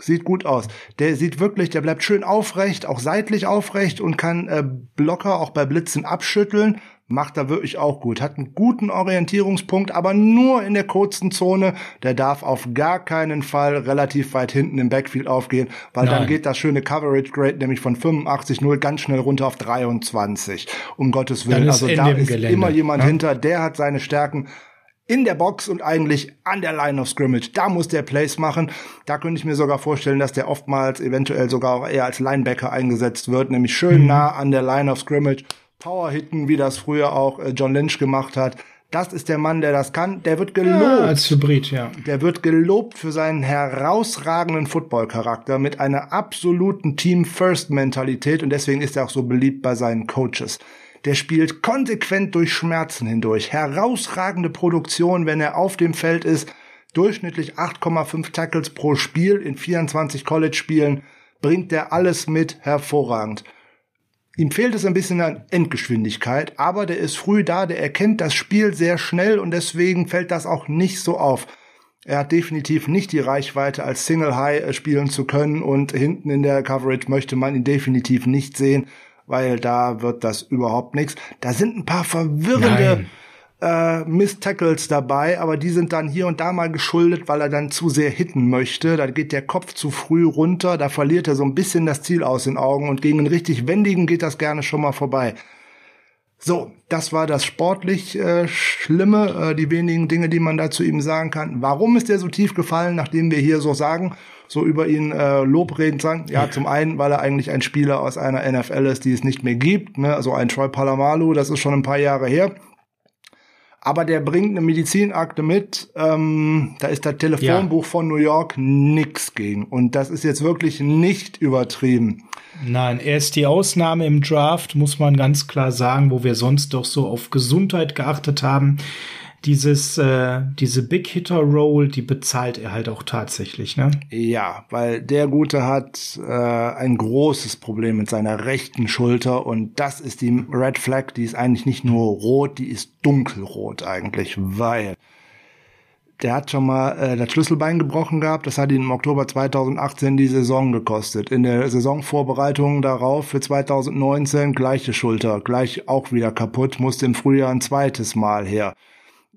Sieht gut aus. Der sieht wirklich, der bleibt schön aufrecht, auch seitlich aufrecht und kann äh, Blocker auch bei Blitzen abschütteln. Macht da wirklich auch gut. Hat einen guten Orientierungspunkt, aber nur in der kurzen Zone. Der darf auf gar keinen Fall relativ weit hinten im Backfield aufgehen, weil Nein. dann geht das schöne Coverage Grade nämlich von 85,0 ganz schnell runter auf 23. Um Gottes Willen. Also da ist Gelände. immer jemand ja? hinter, der hat seine Stärken in der Box und eigentlich an der Line of Scrimmage. Da muss der Plays machen. Da könnte ich mir sogar vorstellen, dass der oftmals eventuell sogar auch eher als Linebacker eingesetzt wird, nämlich schön mhm. nah an der Line of Scrimmage. Power hitten, wie das früher auch äh, John Lynch gemacht hat. Das ist der Mann, der das kann. Der wird gelobt. Ja, als Hybrid, ja. Der wird gelobt für seinen herausragenden Football-Charakter mit einer absoluten Team-First-Mentalität und deswegen ist er auch so beliebt bei seinen Coaches. Der spielt konsequent durch Schmerzen hindurch. Herausragende Produktion, wenn er auf dem Feld ist. Durchschnittlich 8,5 Tackles pro Spiel in 24 College-Spielen. Bringt er alles mit hervorragend. Ihm fehlt es ein bisschen an Endgeschwindigkeit, aber der ist früh da, der erkennt das Spiel sehr schnell und deswegen fällt das auch nicht so auf. Er hat definitiv nicht die Reichweite, als Single High äh, spielen zu können und hinten in der Coverage möchte man ihn definitiv nicht sehen weil da wird das überhaupt nichts. Da sind ein paar verwirrende äh, Miss-Tackles dabei, aber die sind dann hier und da mal geschuldet, weil er dann zu sehr hitten möchte. Da geht der Kopf zu früh runter, da verliert er so ein bisschen das Ziel aus den Augen und gegen einen richtig wendigen geht das gerne schon mal vorbei. So, das war das sportlich äh, Schlimme, äh, die wenigen Dinge, die man da zu ihm sagen kann. Warum ist er so tief gefallen, nachdem wir hier so sagen, so über ihn äh, Lobreden sagen? Ja, ja, zum einen, weil er eigentlich ein Spieler aus einer NFL ist, die es nicht mehr gibt. Ne? Also ein Troy Palamalu, das ist schon ein paar Jahre her. Aber der bringt eine Medizinakte mit. Ähm, da ist das Telefonbuch ja. von New York nix gegen. Und das ist jetzt wirklich nicht übertrieben. Nein, er ist die Ausnahme im Draft, muss man ganz klar sagen, wo wir sonst doch so auf Gesundheit geachtet haben dieses, äh, diese Big Hitter Roll, die bezahlt er halt auch tatsächlich, ne? Ja, weil der Gute hat äh, ein großes Problem mit seiner rechten Schulter und das ist die Red Flag, die ist eigentlich nicht nur rot, die ist dunkelrot eigentlich, weil der hat schon mal äh, das Schlüsselbein gebrochen gehabt. Das hat ihn im Oktober 2018 die Saison gekostet. In der Saisonvorbereitung darauf für 2019 gleiche Schulter, gleich auch wieder kaputt, musste im Frühjahr ein zweites Mal her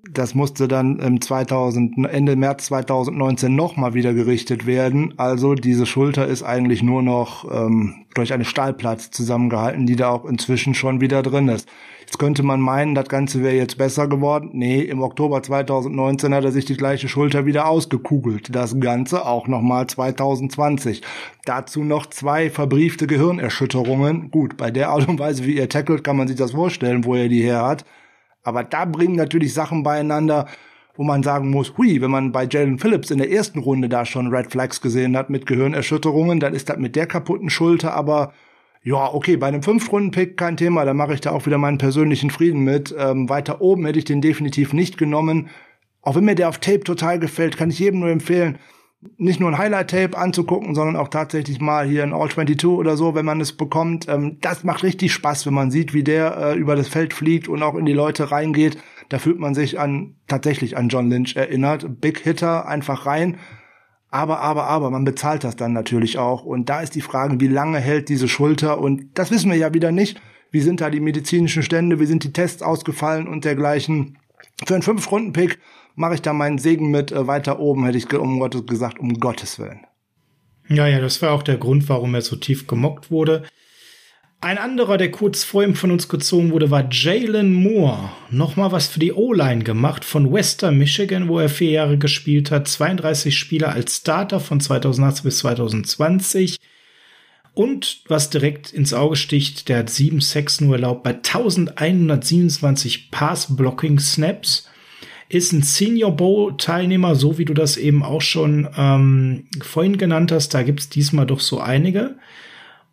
Das musste dann im 2000, Ende März 2019 nochmal wieder gerichtet werden. Also diese Schulter ist eigentlich nur noch ähm, durch eine Stahlplatz zusammengehalten, die da auch inzwischen schon wieder drin ist. Jetzt könnte man meinen, das Ganze wäre jetzt besser geworden. Nee, im Oktober 2019 hat er sich die gleiche Schulter wieder ausgekugelt. Das Ganze auch nochmal 2020. Dazu noch zwei verbriefte Gehirnerschütterungen. Gut, bei der Art und Weise, wie er tackelt, kann man sich das vorstellen, wo er die her hat. Aber da bringen natürlich Sachen beieinander, wo man sagen muss, hui, wenn man bei Jalen Phillips in der ersten Runde da schon Red Flags gesehen hat mit Gehirnerschütterungen, dann ist das mit der kaputten Schulter aber ja, okay, bei einem Fünf-Runden-Pick kein Thema, da mache ich da auch wieder meinen persönlichen Frieden mit. Ähm, weiter oben hätte ich den definitiv nicht genommen. Auch wenn mir der auf Tape total gefällt, kann ich jedem nur empfehlen, nicht nur ein Highlight-Tape anzugucken, sondern auch tatsächlich mal hier ein All-22 oder so, wenn man es bekommt. Ähm, das macht richtig Spaß, wenn man sieht, wie der äh, über das Feld fliegt und auch in die Leute reingeht. Da fühlt man sich an tatsächlich an John Lynch erinnert. Big Hitter, einfach rein. Aber, aber, aber, man bezahlt das dann natürlich auch. Und da ist die Frage, wie lange hält diese Schulter? Und das wissen wir ja wieder nicht. Wie sind da die medizinischen Stände? Wie sind die Tests ausgefallen und dergleichen? Für einen Fünf-Runden-Pick mache ich da meinen Segen mit. Äh, weiter oben hätte ich um Gottes gesagt, um Gottes Willen. Ja, ja, das war auch der Grund, warum er so tief gemockt wurde. Ein anderer, der kurz vor ihm von uns gezogen wurde, war Jalen Moore. Nochmal was für die O-Line gemacht von Western Michigan, wo er vier Jahre gespielt hat. 32 Spiele als Starter von 2018 bis 2020. Und was direkt ins Auge sticht, der hat sieben Sacks nur erlaubt bei 1127 Pass-Blocking-Snaps. Ist ein Senior Bowl-Teilnehmer, so wie du das eben auch schon ähm, vorhin genannt hast. Da gibt's diesmal doch so einige.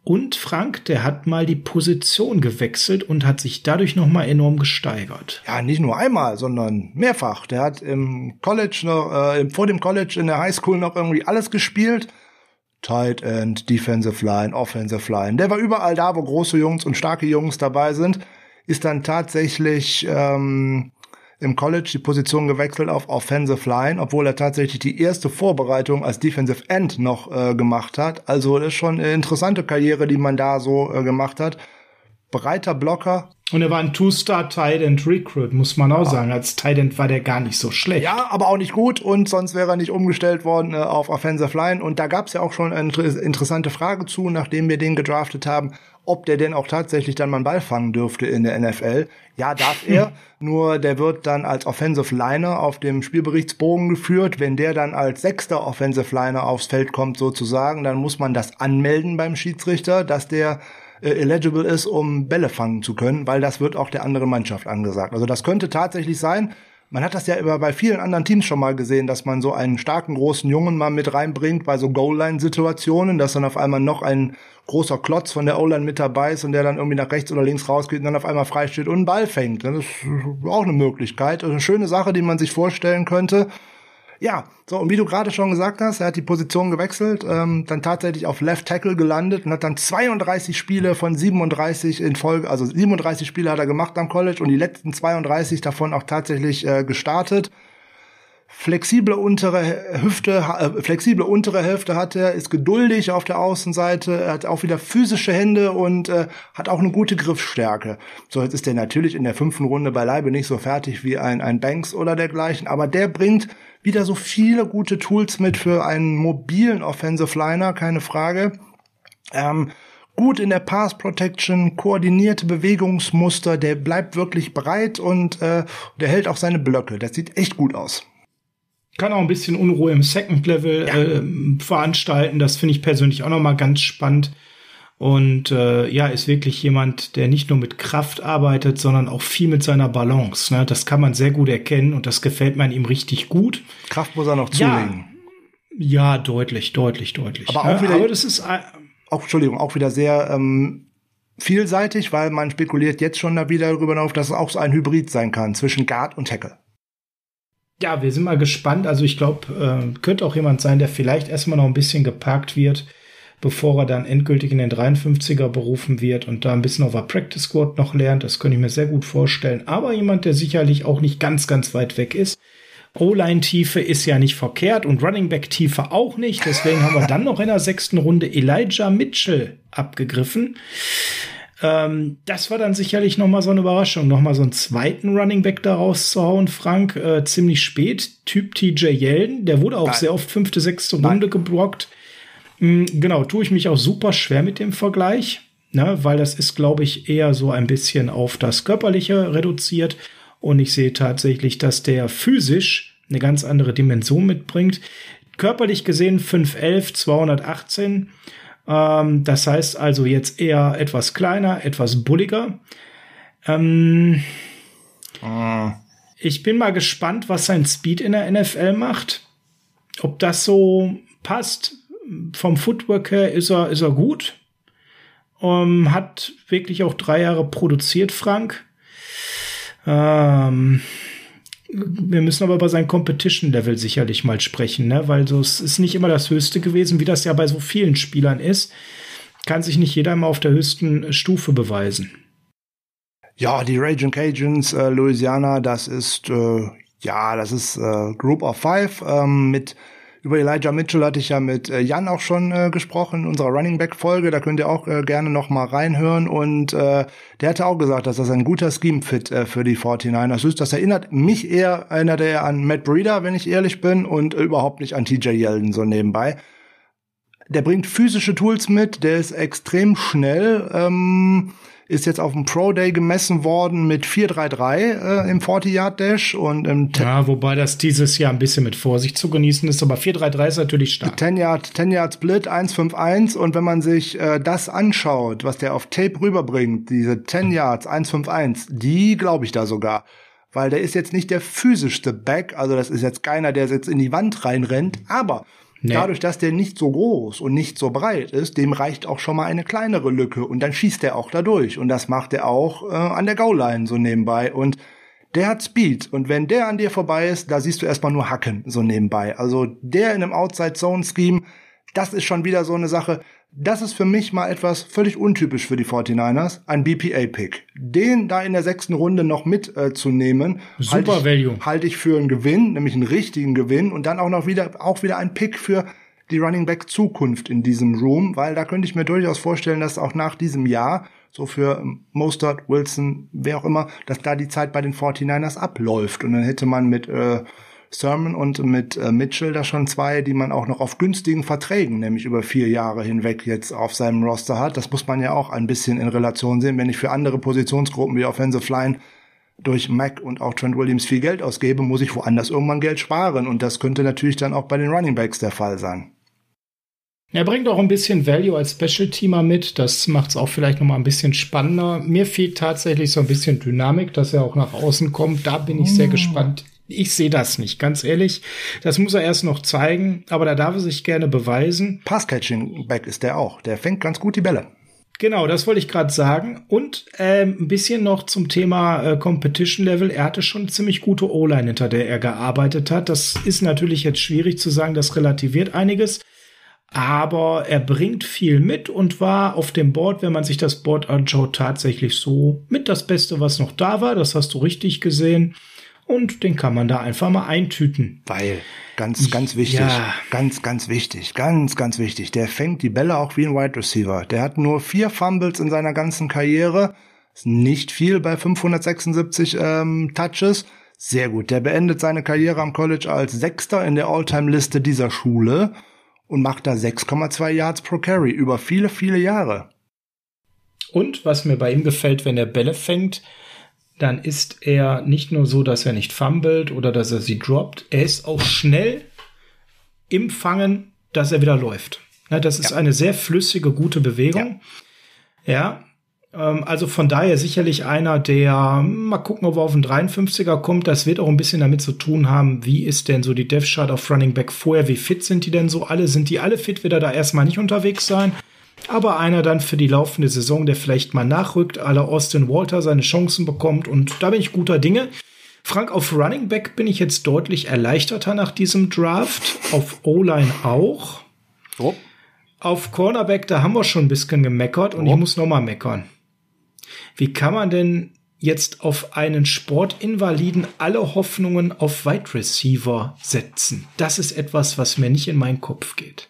Und Frank, der hat mal die Position gewechselt und hat sich dadurch noch mal enorm gesteigert. Ja, nicht nur einmal, sondern mehrfach. Der hat im College noch, äh, vor dem College in der Highschool noch irgendwie alles gespielt. Tight End, Defensive Line, Offensive Line. Der war überall da, wo große Jungs und starke Jungs dabei sind. Ist dann tatsächlich ähm, im College die Position gewechselt auf Offensive Line, obwohl er tatsächlich die erste Vorbereitung als Defensive End noch äh, gemacht hat. Also das ist schon eine interessante Karriere, die man da so äh, gemacht hat. Breiter Blocker. Und er war ein Two-Star Tight End Recruit, muss man auch ja. sagen. Als Tight End war der gar nicht so schlecht. Ja, aber auch nicht gut und sonst wäre er nicht umgestellt worden äh, auf Offensive Line. Und da gab es ja auch schon eine interessante Frage zu, nachdem wir den gedraftet haben ob der denn auch tatsächlich dann mal einen Ball fangen dürfte in der NFL. Ja, darf (laughs) er, nur der wird dann als Offensive Liner auf dem Spielberichtsbogen geführt. Wenn der dann als sechster Offensive Liner aufs Feld kommt sozusagen, dann muss man das anmelden beim Schiedsrichter, dass der äh, eligible ist, um Bälle fangen zu können, weil das wird auch der anderen Mannschaft angesagt. Also das könnte tatsächlich sein, man hat das ja immer bei vielen anderen Teams schon mal gesehen, dass man so einen starken großen Jungen mal mit reinbringt bei so Goal-Line-Situationen, dass dann auf einmal noch ein großer Klotz von der O-Line mit dabei ist und der dann irgendwie nach rechts oder links rausgeht und dann auf einmal frei steht und einen Ball fängt. Das ist auch eine Möglichkeit. Also eine schöne Sache, die man sich vorstellen könnte. Ja, so, und wie du gerade schon gesagt hast, er hat die Position gewechselt, ähm, dann tatsächlich auf Left Tackle gelandet und hat dann 32 Spiele von 37 in Folge, also 37 Spiele hat er gemacht am College und die letzten 32 davon auch tatsächlich äh, gestartet. Flexible untere Hüfte, äh, flexible untere Hälfte hat er, ist geduldig auf der Außenseite, er hat auch wieder physische Hände und äh, hat auch eine gute Griffstärke. So, jetzt ist er natürlich in der fünften Runde beileibe nicht so fertig wie ein, ein Banks oder dergleichen, aber der bringt wieder so viele gute Tools mit für einen mobilen Offensive Liner, keine Frage. Ähm, gut in der Pass Protection, koordinierte Bewegungsmuster, der bleibt wirklich breit und äh, der hält auch seine Blöcke. Das sieht echt gut aus. Kann auch ein bisschen Unruhe im Second Level ja. äh, veranstalten. Das finde ich persönlich auch noch mal ganz spannend. Und äh, ja, ist wirklich jemand, der nicht nur mit Kraft arbeitet, sondern auch viel mit seiner Balance. Ne? Das kann man sehr gut erkennen und das gefällt man ihm richtig gut. Kraft muss er noch zulegen. Ja, ja deutlich, deutlich, deutlich. Aber auch wieder, Aber das ist auch, Entschuldigung, auch wieder sehr ähm, vielseitig, weil man spekuliert jetzt schon da wieder darüber auf, dass es auch so ein Hybrid sein kann zwischen Guard und Tackle. Ja, wir sind mal gespannt. Also ich glaube, äh, könnte auch jemand sein, der vielleicht erstmal noch ein bisschen geparkt wird bevor er dann endgültig in den 53er berufen wird und da ein bisschen auf der Practice Squad noch lernt. Das könnte ich mir sehr gut vorstellen. Aber jemand, der sicherlich auch nicht ganz, ganz weit weg ist. O-Line-Tiefe ist ja nicht verkehrt und Running Back-Tiefe auch nicht. Deswegen haben wir dann noch in der sechsten Runde Elijah Mitchell abgegriffen. Ähm, das war dann sicherlich noch mal so eine Überraschung, noch mal so einen zweiten Running Back daraus zu hauen, Frank, äh, ziemlich spät, Typ TJ Yeldon, der wurde auch Nein. sehr oft fünfte, sechste Runde Nein. geblockt. Mhm, genau, tue ich mich auch super schwer mit dem Vergleich, ne, weil das ist, glaube ich, eher so ein bisschen auf das Körperliche reduziert und ich sehe tatsächlich, dass der physisch eine ganz andere Dimension mitbringt. Körperlich gesehen 5'11, 218 ähm, das heißt also jetzt eher etwas kleiner, etwas bulliger. Ähm, ah. Ich bin mal gespannt, was sein Speed in der NFL macht. Ob das so passt. Vom Footwork her ist er, ist er gut. Um, ähm, hat wirklich auch drei Jahre produziert, Frank. Ähm, wir müssen aber über sein Competition-Level sicherlich mal sprechen, ne? weil so, es ist nicht immer das Höchste gewesen, wie das ja bei so vielen Spielern ist. Kann sich nicht jeder immer auf der höchsten Stufe beweisen. Ja, die Raging Cajuns, äh, Louisiana, das ist, äh, ja, das ist äh, Group of Five ähm, mit über Elijah Mitchell hatte ich ja mit äh, Jan auch schon äh, gesprochen in unserer Running Back Folge. Da könnt ihr auch äh, gerne noch mal reinhören. Und äh, der hatte auch gesagt, dass das ein guter Scheme Fit äh, für die 49ers ist. Das erinnert mich eher, erinnert er an Matt Breeder, wenn ich ehrlich bin, und äh, überhaupt nicht an TJ Yeldon so nebenbei. Der bringt physische Tools mit, der ist extrem schnell. Ähm, ist jetzt auf dem Pro Day gemessen worden mit 433 äh, im 40-Yard-Dash und im Ja, wobei das dieses Jahr ein bisschen mit Vorsicht zu genießen ist, aber 433 ist natürlich stark. 10 Yard, 10 Yard Split 151 und wenn man sich äh, das anschaut, was der auf Tape rüberbringt, diese 10 Yards 151, die glaube ich da sogar weil der ist jetzt nicht der physischste Back, also das ist jetzt keiner, der jetzt in die Wand reinrennt, aber Nee. Dadurch, dass der nicht so groß und nicht so breit ist, dem reicht auch schon mal eine kleinere Lücke und dann schießt er auch da durch. Und das macht er auch äh, an der Goal-Line so nebenbei. Und der hat Speed. Und wenn der an dir vorbei ist, da siehst du erstmal nur Hacken so nebenbei. Also der in einem Outside-Zone-Scheme, das ist schon wieder so eine Sache. Das ist für mich mal etwas völlig untypisch für die 49ers, ein BPA-Pick. Den da in der sechsten Runde noch mitzunehmen, äh, Super halte ich, halt ich für einen Gewinn, nämlich einen richtigen Gewinn und dann auch noch wieder, auch wieder ein Pick für die Running Back Zukunft in diesem Room, weil da könnte ich mir durchaus vorstellen, dass auch nach diesem Jahr, so für Mostert, Wilson, wer auch immer, dass da die Zeit bei den 49ers abläuft und dann hätte man mit äh, Sermon und mit äh, Mitchell da schon zwei, die man auch noch auf günstigen Verträgen, nämlich über vier Jahre hinweg jetzt auf seinem Roster hat. Das muss man ja auch ein bisschen in Relation sehen. Wenn ich für andere Positionsgruppen wie Offensive Line durch Mac und auch Trent Williams viel Geld ausgebe, muss ich woanders irgendwann Geld sparen. Und das könnte natürlich dann auch bei den Running Backs der Fall sein. Er bringt auch ein bisschen Value als Special-Teamer mit. Das macht es auch vielleicht noch mal ein bisschen spannender. Mir fehlt tatsächlich so ein bisschen Dynamik, dass er auch nach außen kommt. Da bin ich sehr oh. gespannt ich sehe das nicht, ganz ehrlich. Das muss er erst noch zeigen, aber da darf er sich gerne beweisen. Pass-Catching-Back ist der auch. Der fängt ganz gut die Bälle. Genau, das wollte ich gerade sagen. Und ähm, ein bisschen noch zum Thema äh, Competition Level. Er hatte schon ziemlich gute O-Line, hinter der er gearbeitet hat. Das ist natürlich jetzt schwierig zu sagen, das relativiert einiges. Aber er bringt viel mit und war auf dem Board, wenn man sich das Board anschaut, tatsächlich so mit das Beste, was noch da war. Das hast du richtig gesehen und den kann man da einfach mal eintüten. Weil, ganz, ganz wichtig, ja. ganz, ganz wichtig, ganz, ganz wichtig, der fängt die Bälle auch wie ein Wide Receiver. Der hat nur vier Fumbles in seiner ganzen Karriere, ist nicht viel bei 576 ähm, Touches. Sehr gut. Der beendet seine Karriere am College als Sechster in der All-Time-Liste dieser Schule und macht da 6,2 Yards pro Carry über viele, viele Jahre. Und was mir bei ihm gefällt, wenn er Bälle fängt, dann ist er nicht nur so, dass er nicht fummelt oder dass er sie droppt, er ist auch schnell im Fangen, dass er wieder läuft. Ja, das ist ja. eine sehr flüssige, gute Bewegung. Ja, ja ähm, also von daher sicherlich einer, der, mal gucken, ob er auf den 53er kommt. Das wird auch ein bisschen damit zu tun haben, wie ist denn so die Death Chart auf Running Back vorher, wie fit sind die denn so alle? Sind die alle fit, wird er da erstmal nicht unterwegs sein? Aber einer dann für die laufende Saison, der vielleicht mal nachrückt, aller Austin Walter seine Chancen bekommt und da bin ich guter Dinge. Frank, auf Running Back bin ich jetzt deutlich erleichterter nach diesem Draft, auf O-Line auch. Oh. Auf Cornerback, da haben wir schon ein bisschen gemeckert und oh. ich muss noch mal meckern. Wie kann man denn jetzt auf einen Sportinvaliden alle Hoffnungen auf Wide Receiver setzen? Das ist etwas, was mir nicht in meinen Kopf geht.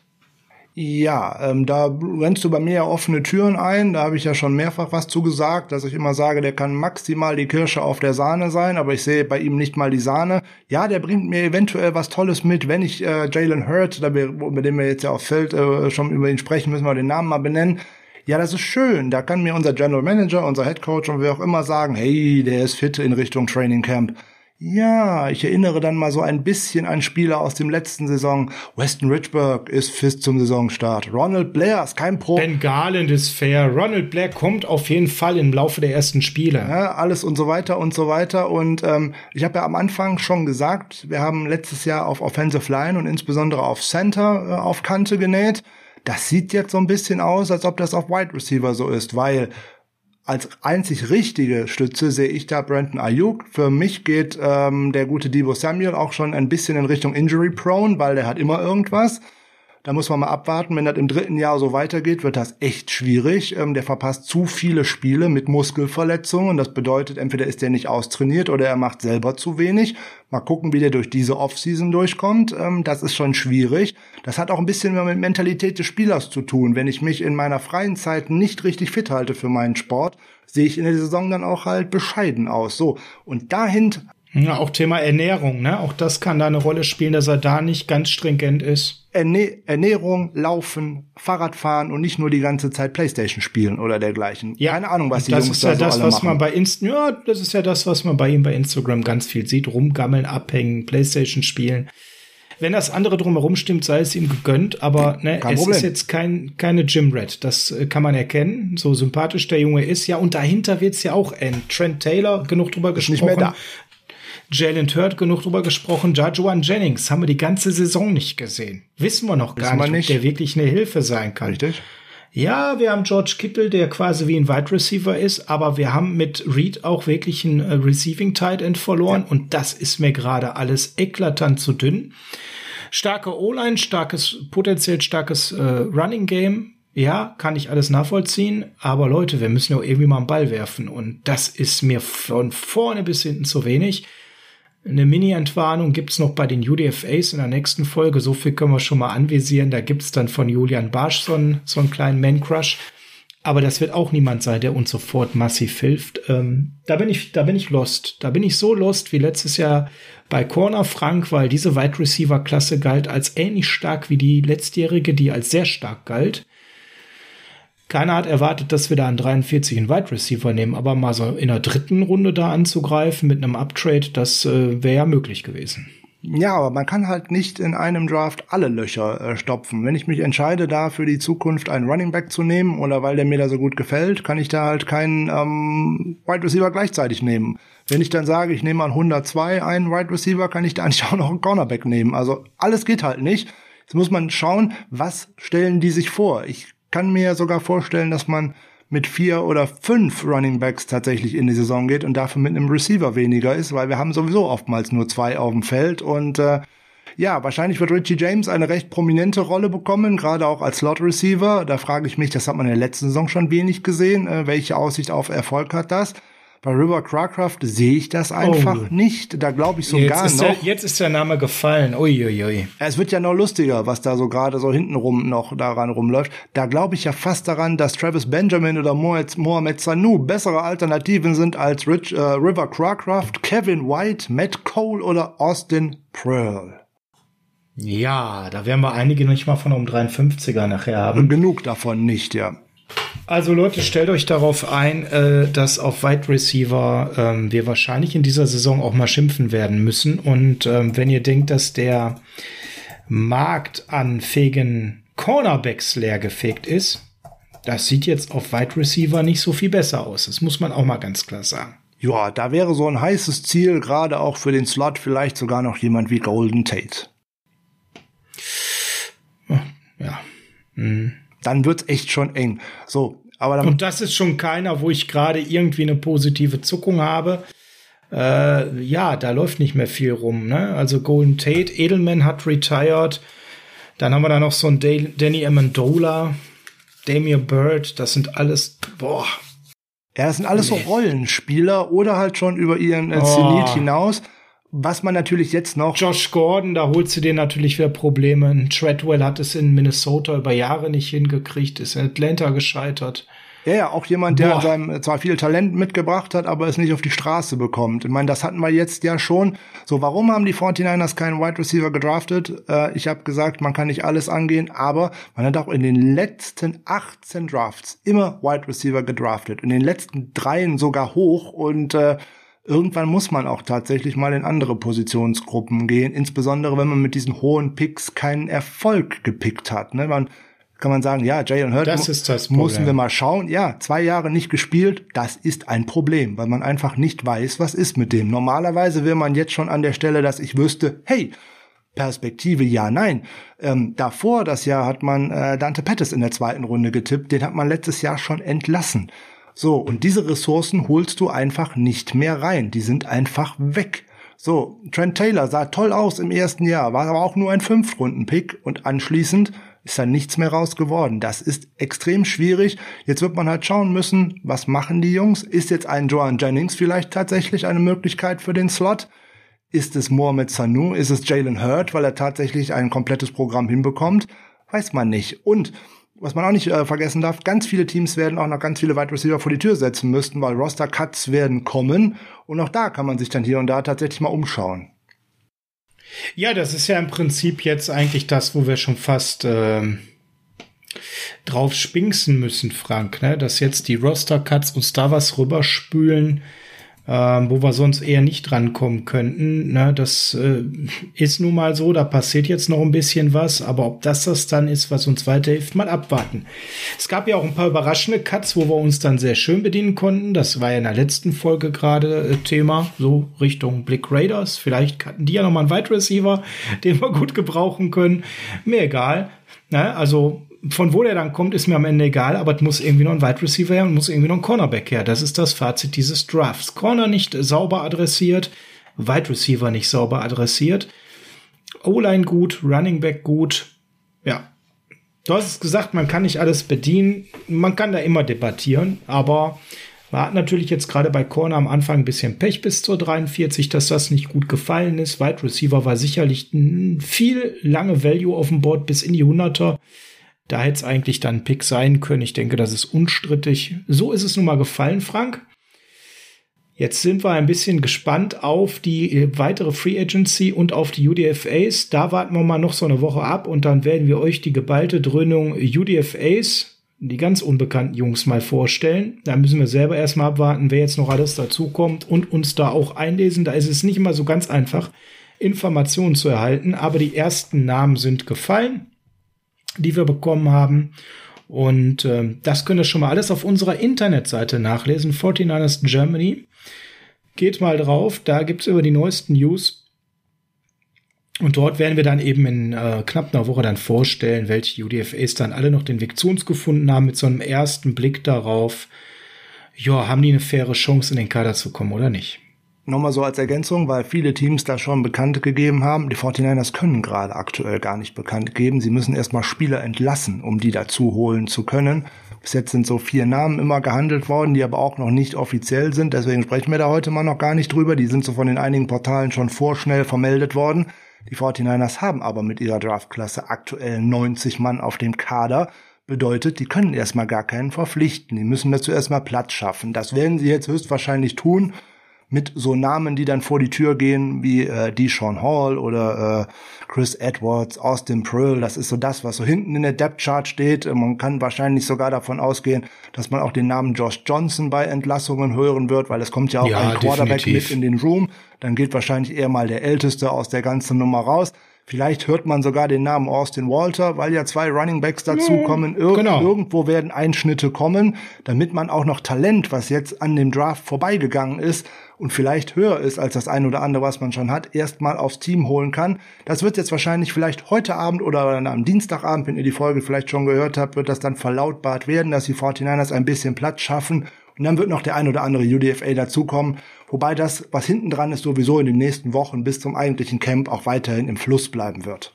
Ja, ähm, da rennst du bei mir ja offene Türen ein. Da habe ich ja schon mehrfach was zu gesagt, dass ich immer sage, der kann maximal die Kirsche auf der Sahne sein, aber ich sehe bei ihm nicht mal die Sahne. Ja, der bringt mir eventuell was Tolles mit, wenn ich äh, Jalen Hurt, da wir, über den wir jetzt ja auf Feld äh, schon über ihn sprechen, müssen wir den Namen mal benennen. Ja, das ist schön. Da kann mir unser General Manager, unser Head Coach und wer auch immer sagen, hey, der ist fit in Richtung Training Camp. Ja, ich erinnere dann mal so ein bisschen an Spieler aus dem letzten Saison. Weston Richburg ist fest zum Saisonstart. Ronald Blair ist kein Pro. Ben Garland ist fair. Ronald Blair kommt auf jeden Fall im Laufe der ersten Spiele. Ja, alles und so weiter und so weiter. Und ähm, ich habe ja am Anfang schon gesagt, wir haben letztes Jahr auf Offensive Line und insbesondere auf Center äh, auf Kante genäht. Das sieht jetzt so ein bisschen aus, als ob das auf Wide Receiver so ist, weil als einzig richtige Stütze sehe ich da Brandon Ayuk. Für mich geht ähm, der gute Debo Samuel auch schon ein bisschen in Richtung Injury Prone, weil der hat immer irgendwas. Da muss man mal abwarten. Wenn das im dritten Jahr so weitergeht, wird das echt schwierig. Ähm, der verpasst zu viele Spiele mit Muskelverletzungen. Das bedeutet, entweder ist der nicht austrainiert oder er macht selber zu wenig. Mal gucken, wie der durch diese Offseason durchkommt. Ähm, das ist schon schwierig. Das hat auch ein bisschen mehr mit Mentalität des Spielers zu tun. Wenn ich mich in meiner freien Zeit nicht richtig fit halte für meinen Sport, sehe ich in der Saison dann auch halt bescheiden aus. So. Und dahin ja, auch Thema Ernährung, ne? Auch das kann da eine Rolle spielen, dass er da nicht ganz stringent ist. Ernährung, Laufen, Fahrradfahren und nicht nur die ganze Zeit Playstation spielen oder dergleichen. Ja, Keine Ahnung, was die das Jungs ist ja da so das, alle was machen. man bei Inst ja, das ist ja das, was man bei ihm bei Instagram ganz viel sieht. Rumgammeln, abhängen, Playstation spielen. Wenn das andere drumherum stimmt, sei es ihm gegönnt, aber ne, Kein es Problem. ist jetzt kein, keine Gym Rat. Das äh, kann man erkennen, so sympathisch der Junge ist. Ja, und dahinter wird's ja auch enden. Trent Taylor, genug drüber gesprochen. nicht mehr da. Jalen Hurt genug drüber gesprochen. Jajuan Jennings haben wir die ganze Saison nicht gesehen. Wissen wir noch gar nicht, nicht. ob der wirklich eine Hilfe sein kann. Richtig? Ja, wir haben George Kittle, der quasi wie ein Wide Receiver ist, aber wir haben mit Reed auch wirklich einen äh, Receiving Tight End verloren und das ist mir gerade alles eklatant zu dünn. Starke O-Line, starkes, potenziell starkes äh, Running Game. Ja, kann ich alles nachvollziehen, aber Leute, wir müssen ja irgendwie mal einen Ball werfen und das ist mir von vorne bis hinten zu wenig. Eine Mini-Entwarnung gibt's noch bei den UDFAs in der nächsten Folge. So viel können wir schon mal anvisieren. Da gibt's dann von Julian Barsch so einen, so einen kleinen Man-Crush. Aber das wird auch niemand sein, der uns sofort massiv hilft. Ähm, da bin ich, da bin ich lost. Da bin ich so lost wie letztes Jahr bei Corner Frank, weil diese Wide Receiver Klasse galt als ähnlich stark wie die letztjährige, die als sehr stark galt. Keiner hat erwartet, dass wir da einen 43 in Wide Receiver nehmen, aber mal so in der dritten Runde da anzugreifen mit einem Uptrade, das äh, wäre ja möglich gewesen. Ja, aber man kann halt nicht in einem Draft alle Löcher äh, stopfen. Wenn ich mich entscheide, da für die Zukunft einen Running Back zu nehmen oder weil der mir da so gut gefällt, kann ich da halt keinen ähm, Wide Receiver gleichzeitig nehmen. Wenn ich dann sage, ich nehme an 102 einen Wide Receiver, kann ich da eigentlich (laughs) auch noch einen Cornerback nehmen. Also alles geht halt nicht. Jetzt muss man schauen, was stellen die sich vor. Ich kann mir sogar vorstellen, dass man mit vier oder fünf Running Backs tatsächlich in die Saison geht und dafür mit einem Receiver weniger ist, weil wir haben sowieso oftmals nur zwei auf dem Feld und äh, ja, wahrscheinlich wird Richie James eine recht prominente Rolle bekommen, gerade auch als Slot Receiver. Da frage ich mich, das hat man in der letzten Saison schon wenig gesehen. Äh, welche Aussicht auf Erfolg hat das? Bei River Cracraft sehe ich das einfach Oh. nicht. Da glaube ich sogar Jetzt noch. der, jetzt ist der Name gefallen. Uiuiui. Es wird ja noch lustiger, was da so gerade so hintenrum noch daran rumläuft. Da glaube ich ja fast daran, dass Travis Benjamin oder Mohamed Sanu bessere Alternativen sind als Rich, äh, River Cracraft, Kevin White, Matt Cole oder Austin Pearl. Ja, da werden wir einige nicht mal von um 53er nachher haben. Genug davon nicht, ja. Also Leute, stellt euch darauf ein, äh, dass auf Wide Receiver ähm, wir wahrscheinlich in dieser Saison auch mal schimpfen werden müssen. Und ähm, wenn ihr denkt, dass der Markt an fähigen Cornerbacks leergefegt ist, das sieht jetzt auf Wide Receiver nicht so viel besser aus. Das muss man auch mal ganz klar sagen. Ja, da wäre so ein heißes Ziel, gerade auch für den Slot, vielleicht sogar noch jemand wie Golden Tate. Ja. Dann wird's echt schon eng. So, aber dann Und das ist schon keiner, wo ich gerade irgendwie eine positive Zuckung habe. Äh, ja, da läuft nicht mehr viel rum. Ne? Also Golden Tate, Edelman hat retired. Dann haben wir da noch so einen Dal- Danny Amendola, Damien Bird. Das sind alles, boah, Ja, das sind alles so Nee. Rollenspieler oder halt schon über ihren äh, Oh. Zenit hinaus. Was man natürlich jetzt noch. Josh Gordon, da holst du dir natürlich wieder Probleme. Treadwell hat es in Minnesota über Jahre nicht hingekriegt, ist in Atlanta gescheitert. Ja, ja, auch jemand, der seinem zwar viel Talent mitgebracht hat, aber es nicht auf die Straße bekommt. Ich meine, das hatten wir jetzt ja schon. So, warum haben die 49ers keinen Wide Receiver gedraftet? Äh, ich habe gesagt, man kann nicht alles angehen, aber man hat auch in den letzten 18 Drafts immer Wide Receiver gedraftet. In den letzten dreien sogar hoch und äh, irgendwann muss man auch tatsächlich mal in andere Positionsgruppen gehen, insbesondere wenn man mit diesen hohen Picks keinen Erfolg gepickt hat. Ne? Man kann man sagen, ja, Jalen Hurt das ist das mussten wir mal schauen. Ja, zwei Jahre nicht gespielt, das ist ein Problem, weil man einfach nicht weiß, was ist mit dem. Normalerweise wäre man jetzt schon an der Stelle, dass ich wüsste, hey, Perspektive ja, nein. Ähm, davor das Jahr hat man äh, Dante Pettis in der zweiten Runde getippt, den hat man letztes Jahr schon entlassen. So, und diese Ressourcen holst du einfach nicht mehr rein. Die sind einfach weg. So, Trent Taylor sah toll aus im ersten Jahr, war aber auch nur ein Fünf-Runden-Pick und anschließend ist da nichts mehr raus geworden. Das ist extrem schwierig. Jetzt wird man halt schauen müssen, was machen die Jungs? Ist jetzt ein Joan Jennings vielleicht tatsächlich eine Möglichkeit für den Slot? Ist es Mohamed Sanu? Ist es Jalen Hurt, weil er tatsächlich ein komplettes Programm hinbekommt? Weiß man nicht. Und was man auch nicht äh, vergessen darf, ganz viele Teams werden auch noch ganz viele Wide Receiver vor die Tür setzen müssten, weil Roster-Cuts werden kommen. Und auch da kann man sich dann hier und da tatsächlich mal umschauen. Ja, das ist ja im Prinzip jetzt eigentlich das, wo wir schon fast äh, drauf spinksen müssen, Frank, ne? dass jetzt die Roster-Cuts uns da was rüberspülen, ähm, wo wir sonst eher nicht drankommen könnten. Ne? Das äh, ist nun mal so, da passiert jetzt noch ein bisschen was, aber ob das das dann ist, was uns weiterhilft, mal abwarten. Es gab ja auch ein paar überraschende Cuts, wo wir uns dann sehr schön bedienen konnten. Das war ja in der letzten Folge gerade äh, Thema, so Richtung Blick Raiders. Vielleicht hatten die ja noch mal einen Wide Receiver, (laughs) den wir gut gebrauchen können. Mir egal. Ne? Also von wo der dann kommt, ist mir am Ende egal, aber es muss irgendwie noch ein Wide Receiver her und muss irgendwie noch ein Cornerback her. Das ist das Fazit dieses Drafts. Corner nicht sauber adressiert, Wide Receiver nicht sauber adressiert, O-Line gut, Running Back gut. Ja. Du hast es gesagt, man kann nicht alles bedienen. Man kann da immer debattieren, aber man hat natürlich jetzt gerade bei Corner am Anfang ein bisschen Pech bis zur 43, dass das nicht gut gefallen ist. Wide Receiver war sicherlich viel lange Value auf dem Board bis in die 100er. Da hätte es eigentlich dann ein Pick sein können. Ich denke, das ist unstrittig. So ist es nun mal gefallen, Frank. Jetzt sind wir ein bisschen gespannt auf die äh, weitere Free Agency und auf die UDFAs. Da warten wir mal noch so eine Woche ab und dann werden wir euch die geballte Dröhnung UDFAs, die ganz unbekannten Jungs, mal vorstellen. Da müssen wir selber erstmal abwarten, wer jetzt noch alles dazukommt und uns da auch einlesen. Da ist es nicht immer so ganz einfach, Informationen zu erhalten, aber die ersten Namen sind gefallen die wir bekommen haben. Und äh, das könnt ihr schon mal alles auf unserer Internetseite nachlesen, 49ers Germany. Geht mal drauf, da gibt's über die neuesten News. Und dort werden wir dann eben in äh, knapp einer Woche dann vorstellen, welche UDFAs dann alle noch den Weg zu uns gefunden haben, mit so einem ersten Blick darauf, ja, haben die eine faire Chance, in den Kader zu kommen oder nicht. Nochmal so als Ergänzung, weil viele Teams da schon bekannt gegeben haben. Die 49ers können gerade aktuell gar nicht bekannt geben. Sie müssen erstmal Spieler entlassen, um die dazu holen zu können. Bis jetzt sind so vier Namen immer gehandelt worden, die aber auch noch nicht offiziell sind. Deswegen sprechen wir da heute mal noch gar nicht drüber. Die sind so von den einigen Portalen schon vorschnell vermeldet worden. Die 49ers haben aber mit ihrer Draftklasse aktuell 90 Mann auf dem Kader. Bedeutet, die können erstmal gar keinen verpflichten. Die müssen dazu erstmal Platz schaffen. Das werden sie jetzt höchstwahrscheinlich tun mit so Namen, die dann vor die Tür gehen, wie äh, Deshaun Hall oder äh, Chris Edwards, Austin Pearl. Das ist so das, was so hinten in der Depth Chart steht. Man kann wahrscheinlich sogar davon ausgehen, dass man auch den Namen Josh Johnson bei Entlassungen hören wird, weil es kommt ja auch ja, ein Quarterback definitiv. mit in den Room. Dann geht wahrscheinlich eher mal der Älteste aus der ganzen Nummer raus. Vielleicht hört man sogar den Namen Austin Walter, weil ja zwei Running Backs dazukommen. Ir genau. Irgendwo werden Einschnitte kommen, damit man auch noch Talent, was jetzt an dem Draft vorbeigegangen ist, und vielleicht höher ist als das ein oder andere, was man schon hat, erstmal aufs Team holen kann. Das wird jetzt wahrscheinlich vielleicht heute Abend oder am Dienstagabend, wenn ihr die Folge vielleicht schon gehört habt, wird das dann verlautbart werden, dass die 49ers ein bisschen Platz schaffen. Und dann wird noch der ein oder andere UDFA dazukommen. Wobei das, was hinten dran ist, sowieso in den nächsten Wochen bis zum eigentlichen Camp auch weiterhin im Fluss bleiben wird.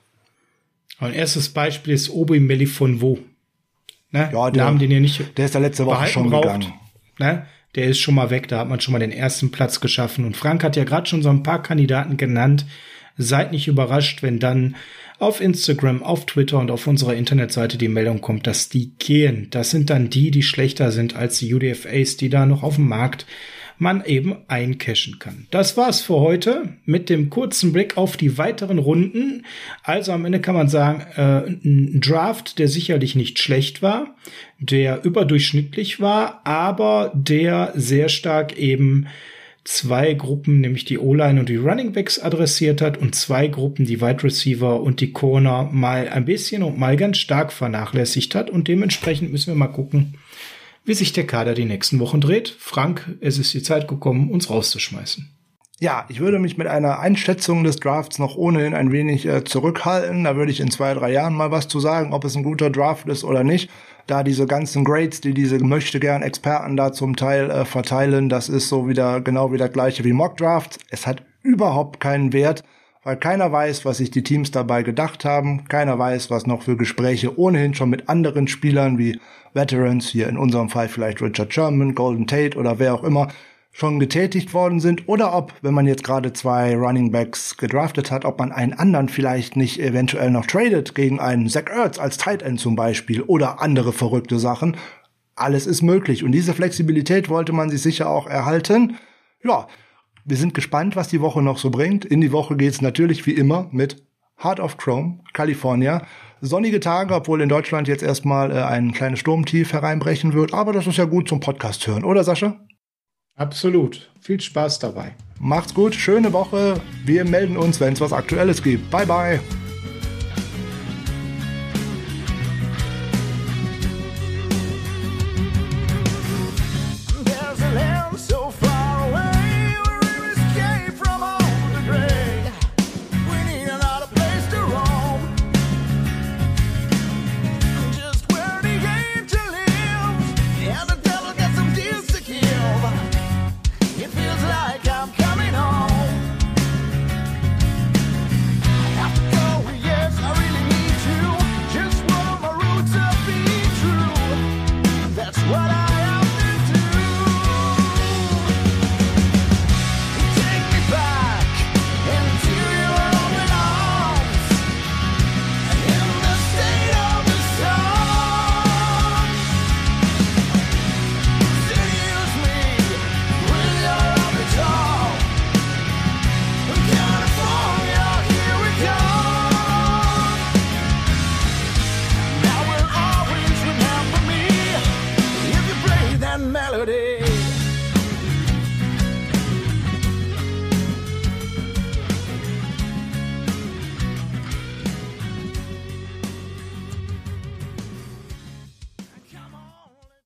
Ein erstes Beispiel ist Obi Melifonwo. Ne? Ja, der, Namen, den ihr nicht der ist da letzte Woche schon braucht. gegangen. Ne? der ist schon mal weg. Da hat man schon mal den ersten Platz geschaffen. Und Frank hat ja gerade schon so ein paar Kandidaten genannt. Seid nicht überrascht, wenn dann auf Instagram, auf Twitter und auf unserer Internetseite die Meldung kommt, dass die gehen. Das sind dann die, die schlechter sind als die UDFAs, die da noch auf dem Markt man eben eincashen kann. Das war's für heute mit dem kurzen Blick auf die weiteren Runden. Also am Ende kann man sagen, äh, ein Draft, der sicherlich nicht schlecht war, der überdurchschnittlich war, aber der sehr stark eben zwei Gruppen, nämlich die O-Line und die Running Backs adressiert hat und zwei Gruppen, die Wide Receiver und die Corner mal ein bisschen und mal ganz stark vernachlässigt hat und dementsprechend müssen wir mal gucken, wie sich der Kader die nächsten Wochen dreht. Frank, es ist die Zeit gekommen, uns rauszuschmeißen. Ja, ich würde mich mit einer Einschätzung des Drafts noch ohnehin ein wenig äh, zurückhalten. Da würde ich in zwei, drei Jahren mal was zu sagen, ob es ein guter Draft ist oder nicht. Da diese ganzen Grades, die diese möchte gern Experten da zum Teil äh, verteilen, das ist so wieder genau wie das gleiche wie Mock Draft. Es hat überhaupt keinen Wert, weil keiner weiß, was sich die Teams dabei gedacht haben. Keiner weiß, was noch für Gespräche ohnehin schon mit anderen Spielern wie Veterans, hier in unserem Fall vielleicht Richard Sherman, Golden Tate oder wer auch immer, schon getätigt worden sind oder ob, wenn man jetzt gerade zwei Running Backs gedraftet hat, ob man einen anderen vielleicht nicht eventuell noch tradet gegen einen Zach Ertz als Tight End zum Beispiel oder andere verrückte Sachen. Alles ist möglich und diese Flexibilität wollte man sich sicher auch erhalten. Ja, wir sind gespannt, was die Woche noch so bringt. In die Woche geht's natürlich wie immer mit Heart of Chrome, California. Sonnige Tage, obwohl in Deutschland jetzt erstmal äh, ein kleines Sturmtief hereinbrechen wird. Aber das ist ja gut zum Podcast hören, oder Sascha? Absolut. Viel Spaß dabei. Macht's gut, schöne Woche. Wir melden uns, wenn es was Aktuelles gibt. Bye, bye.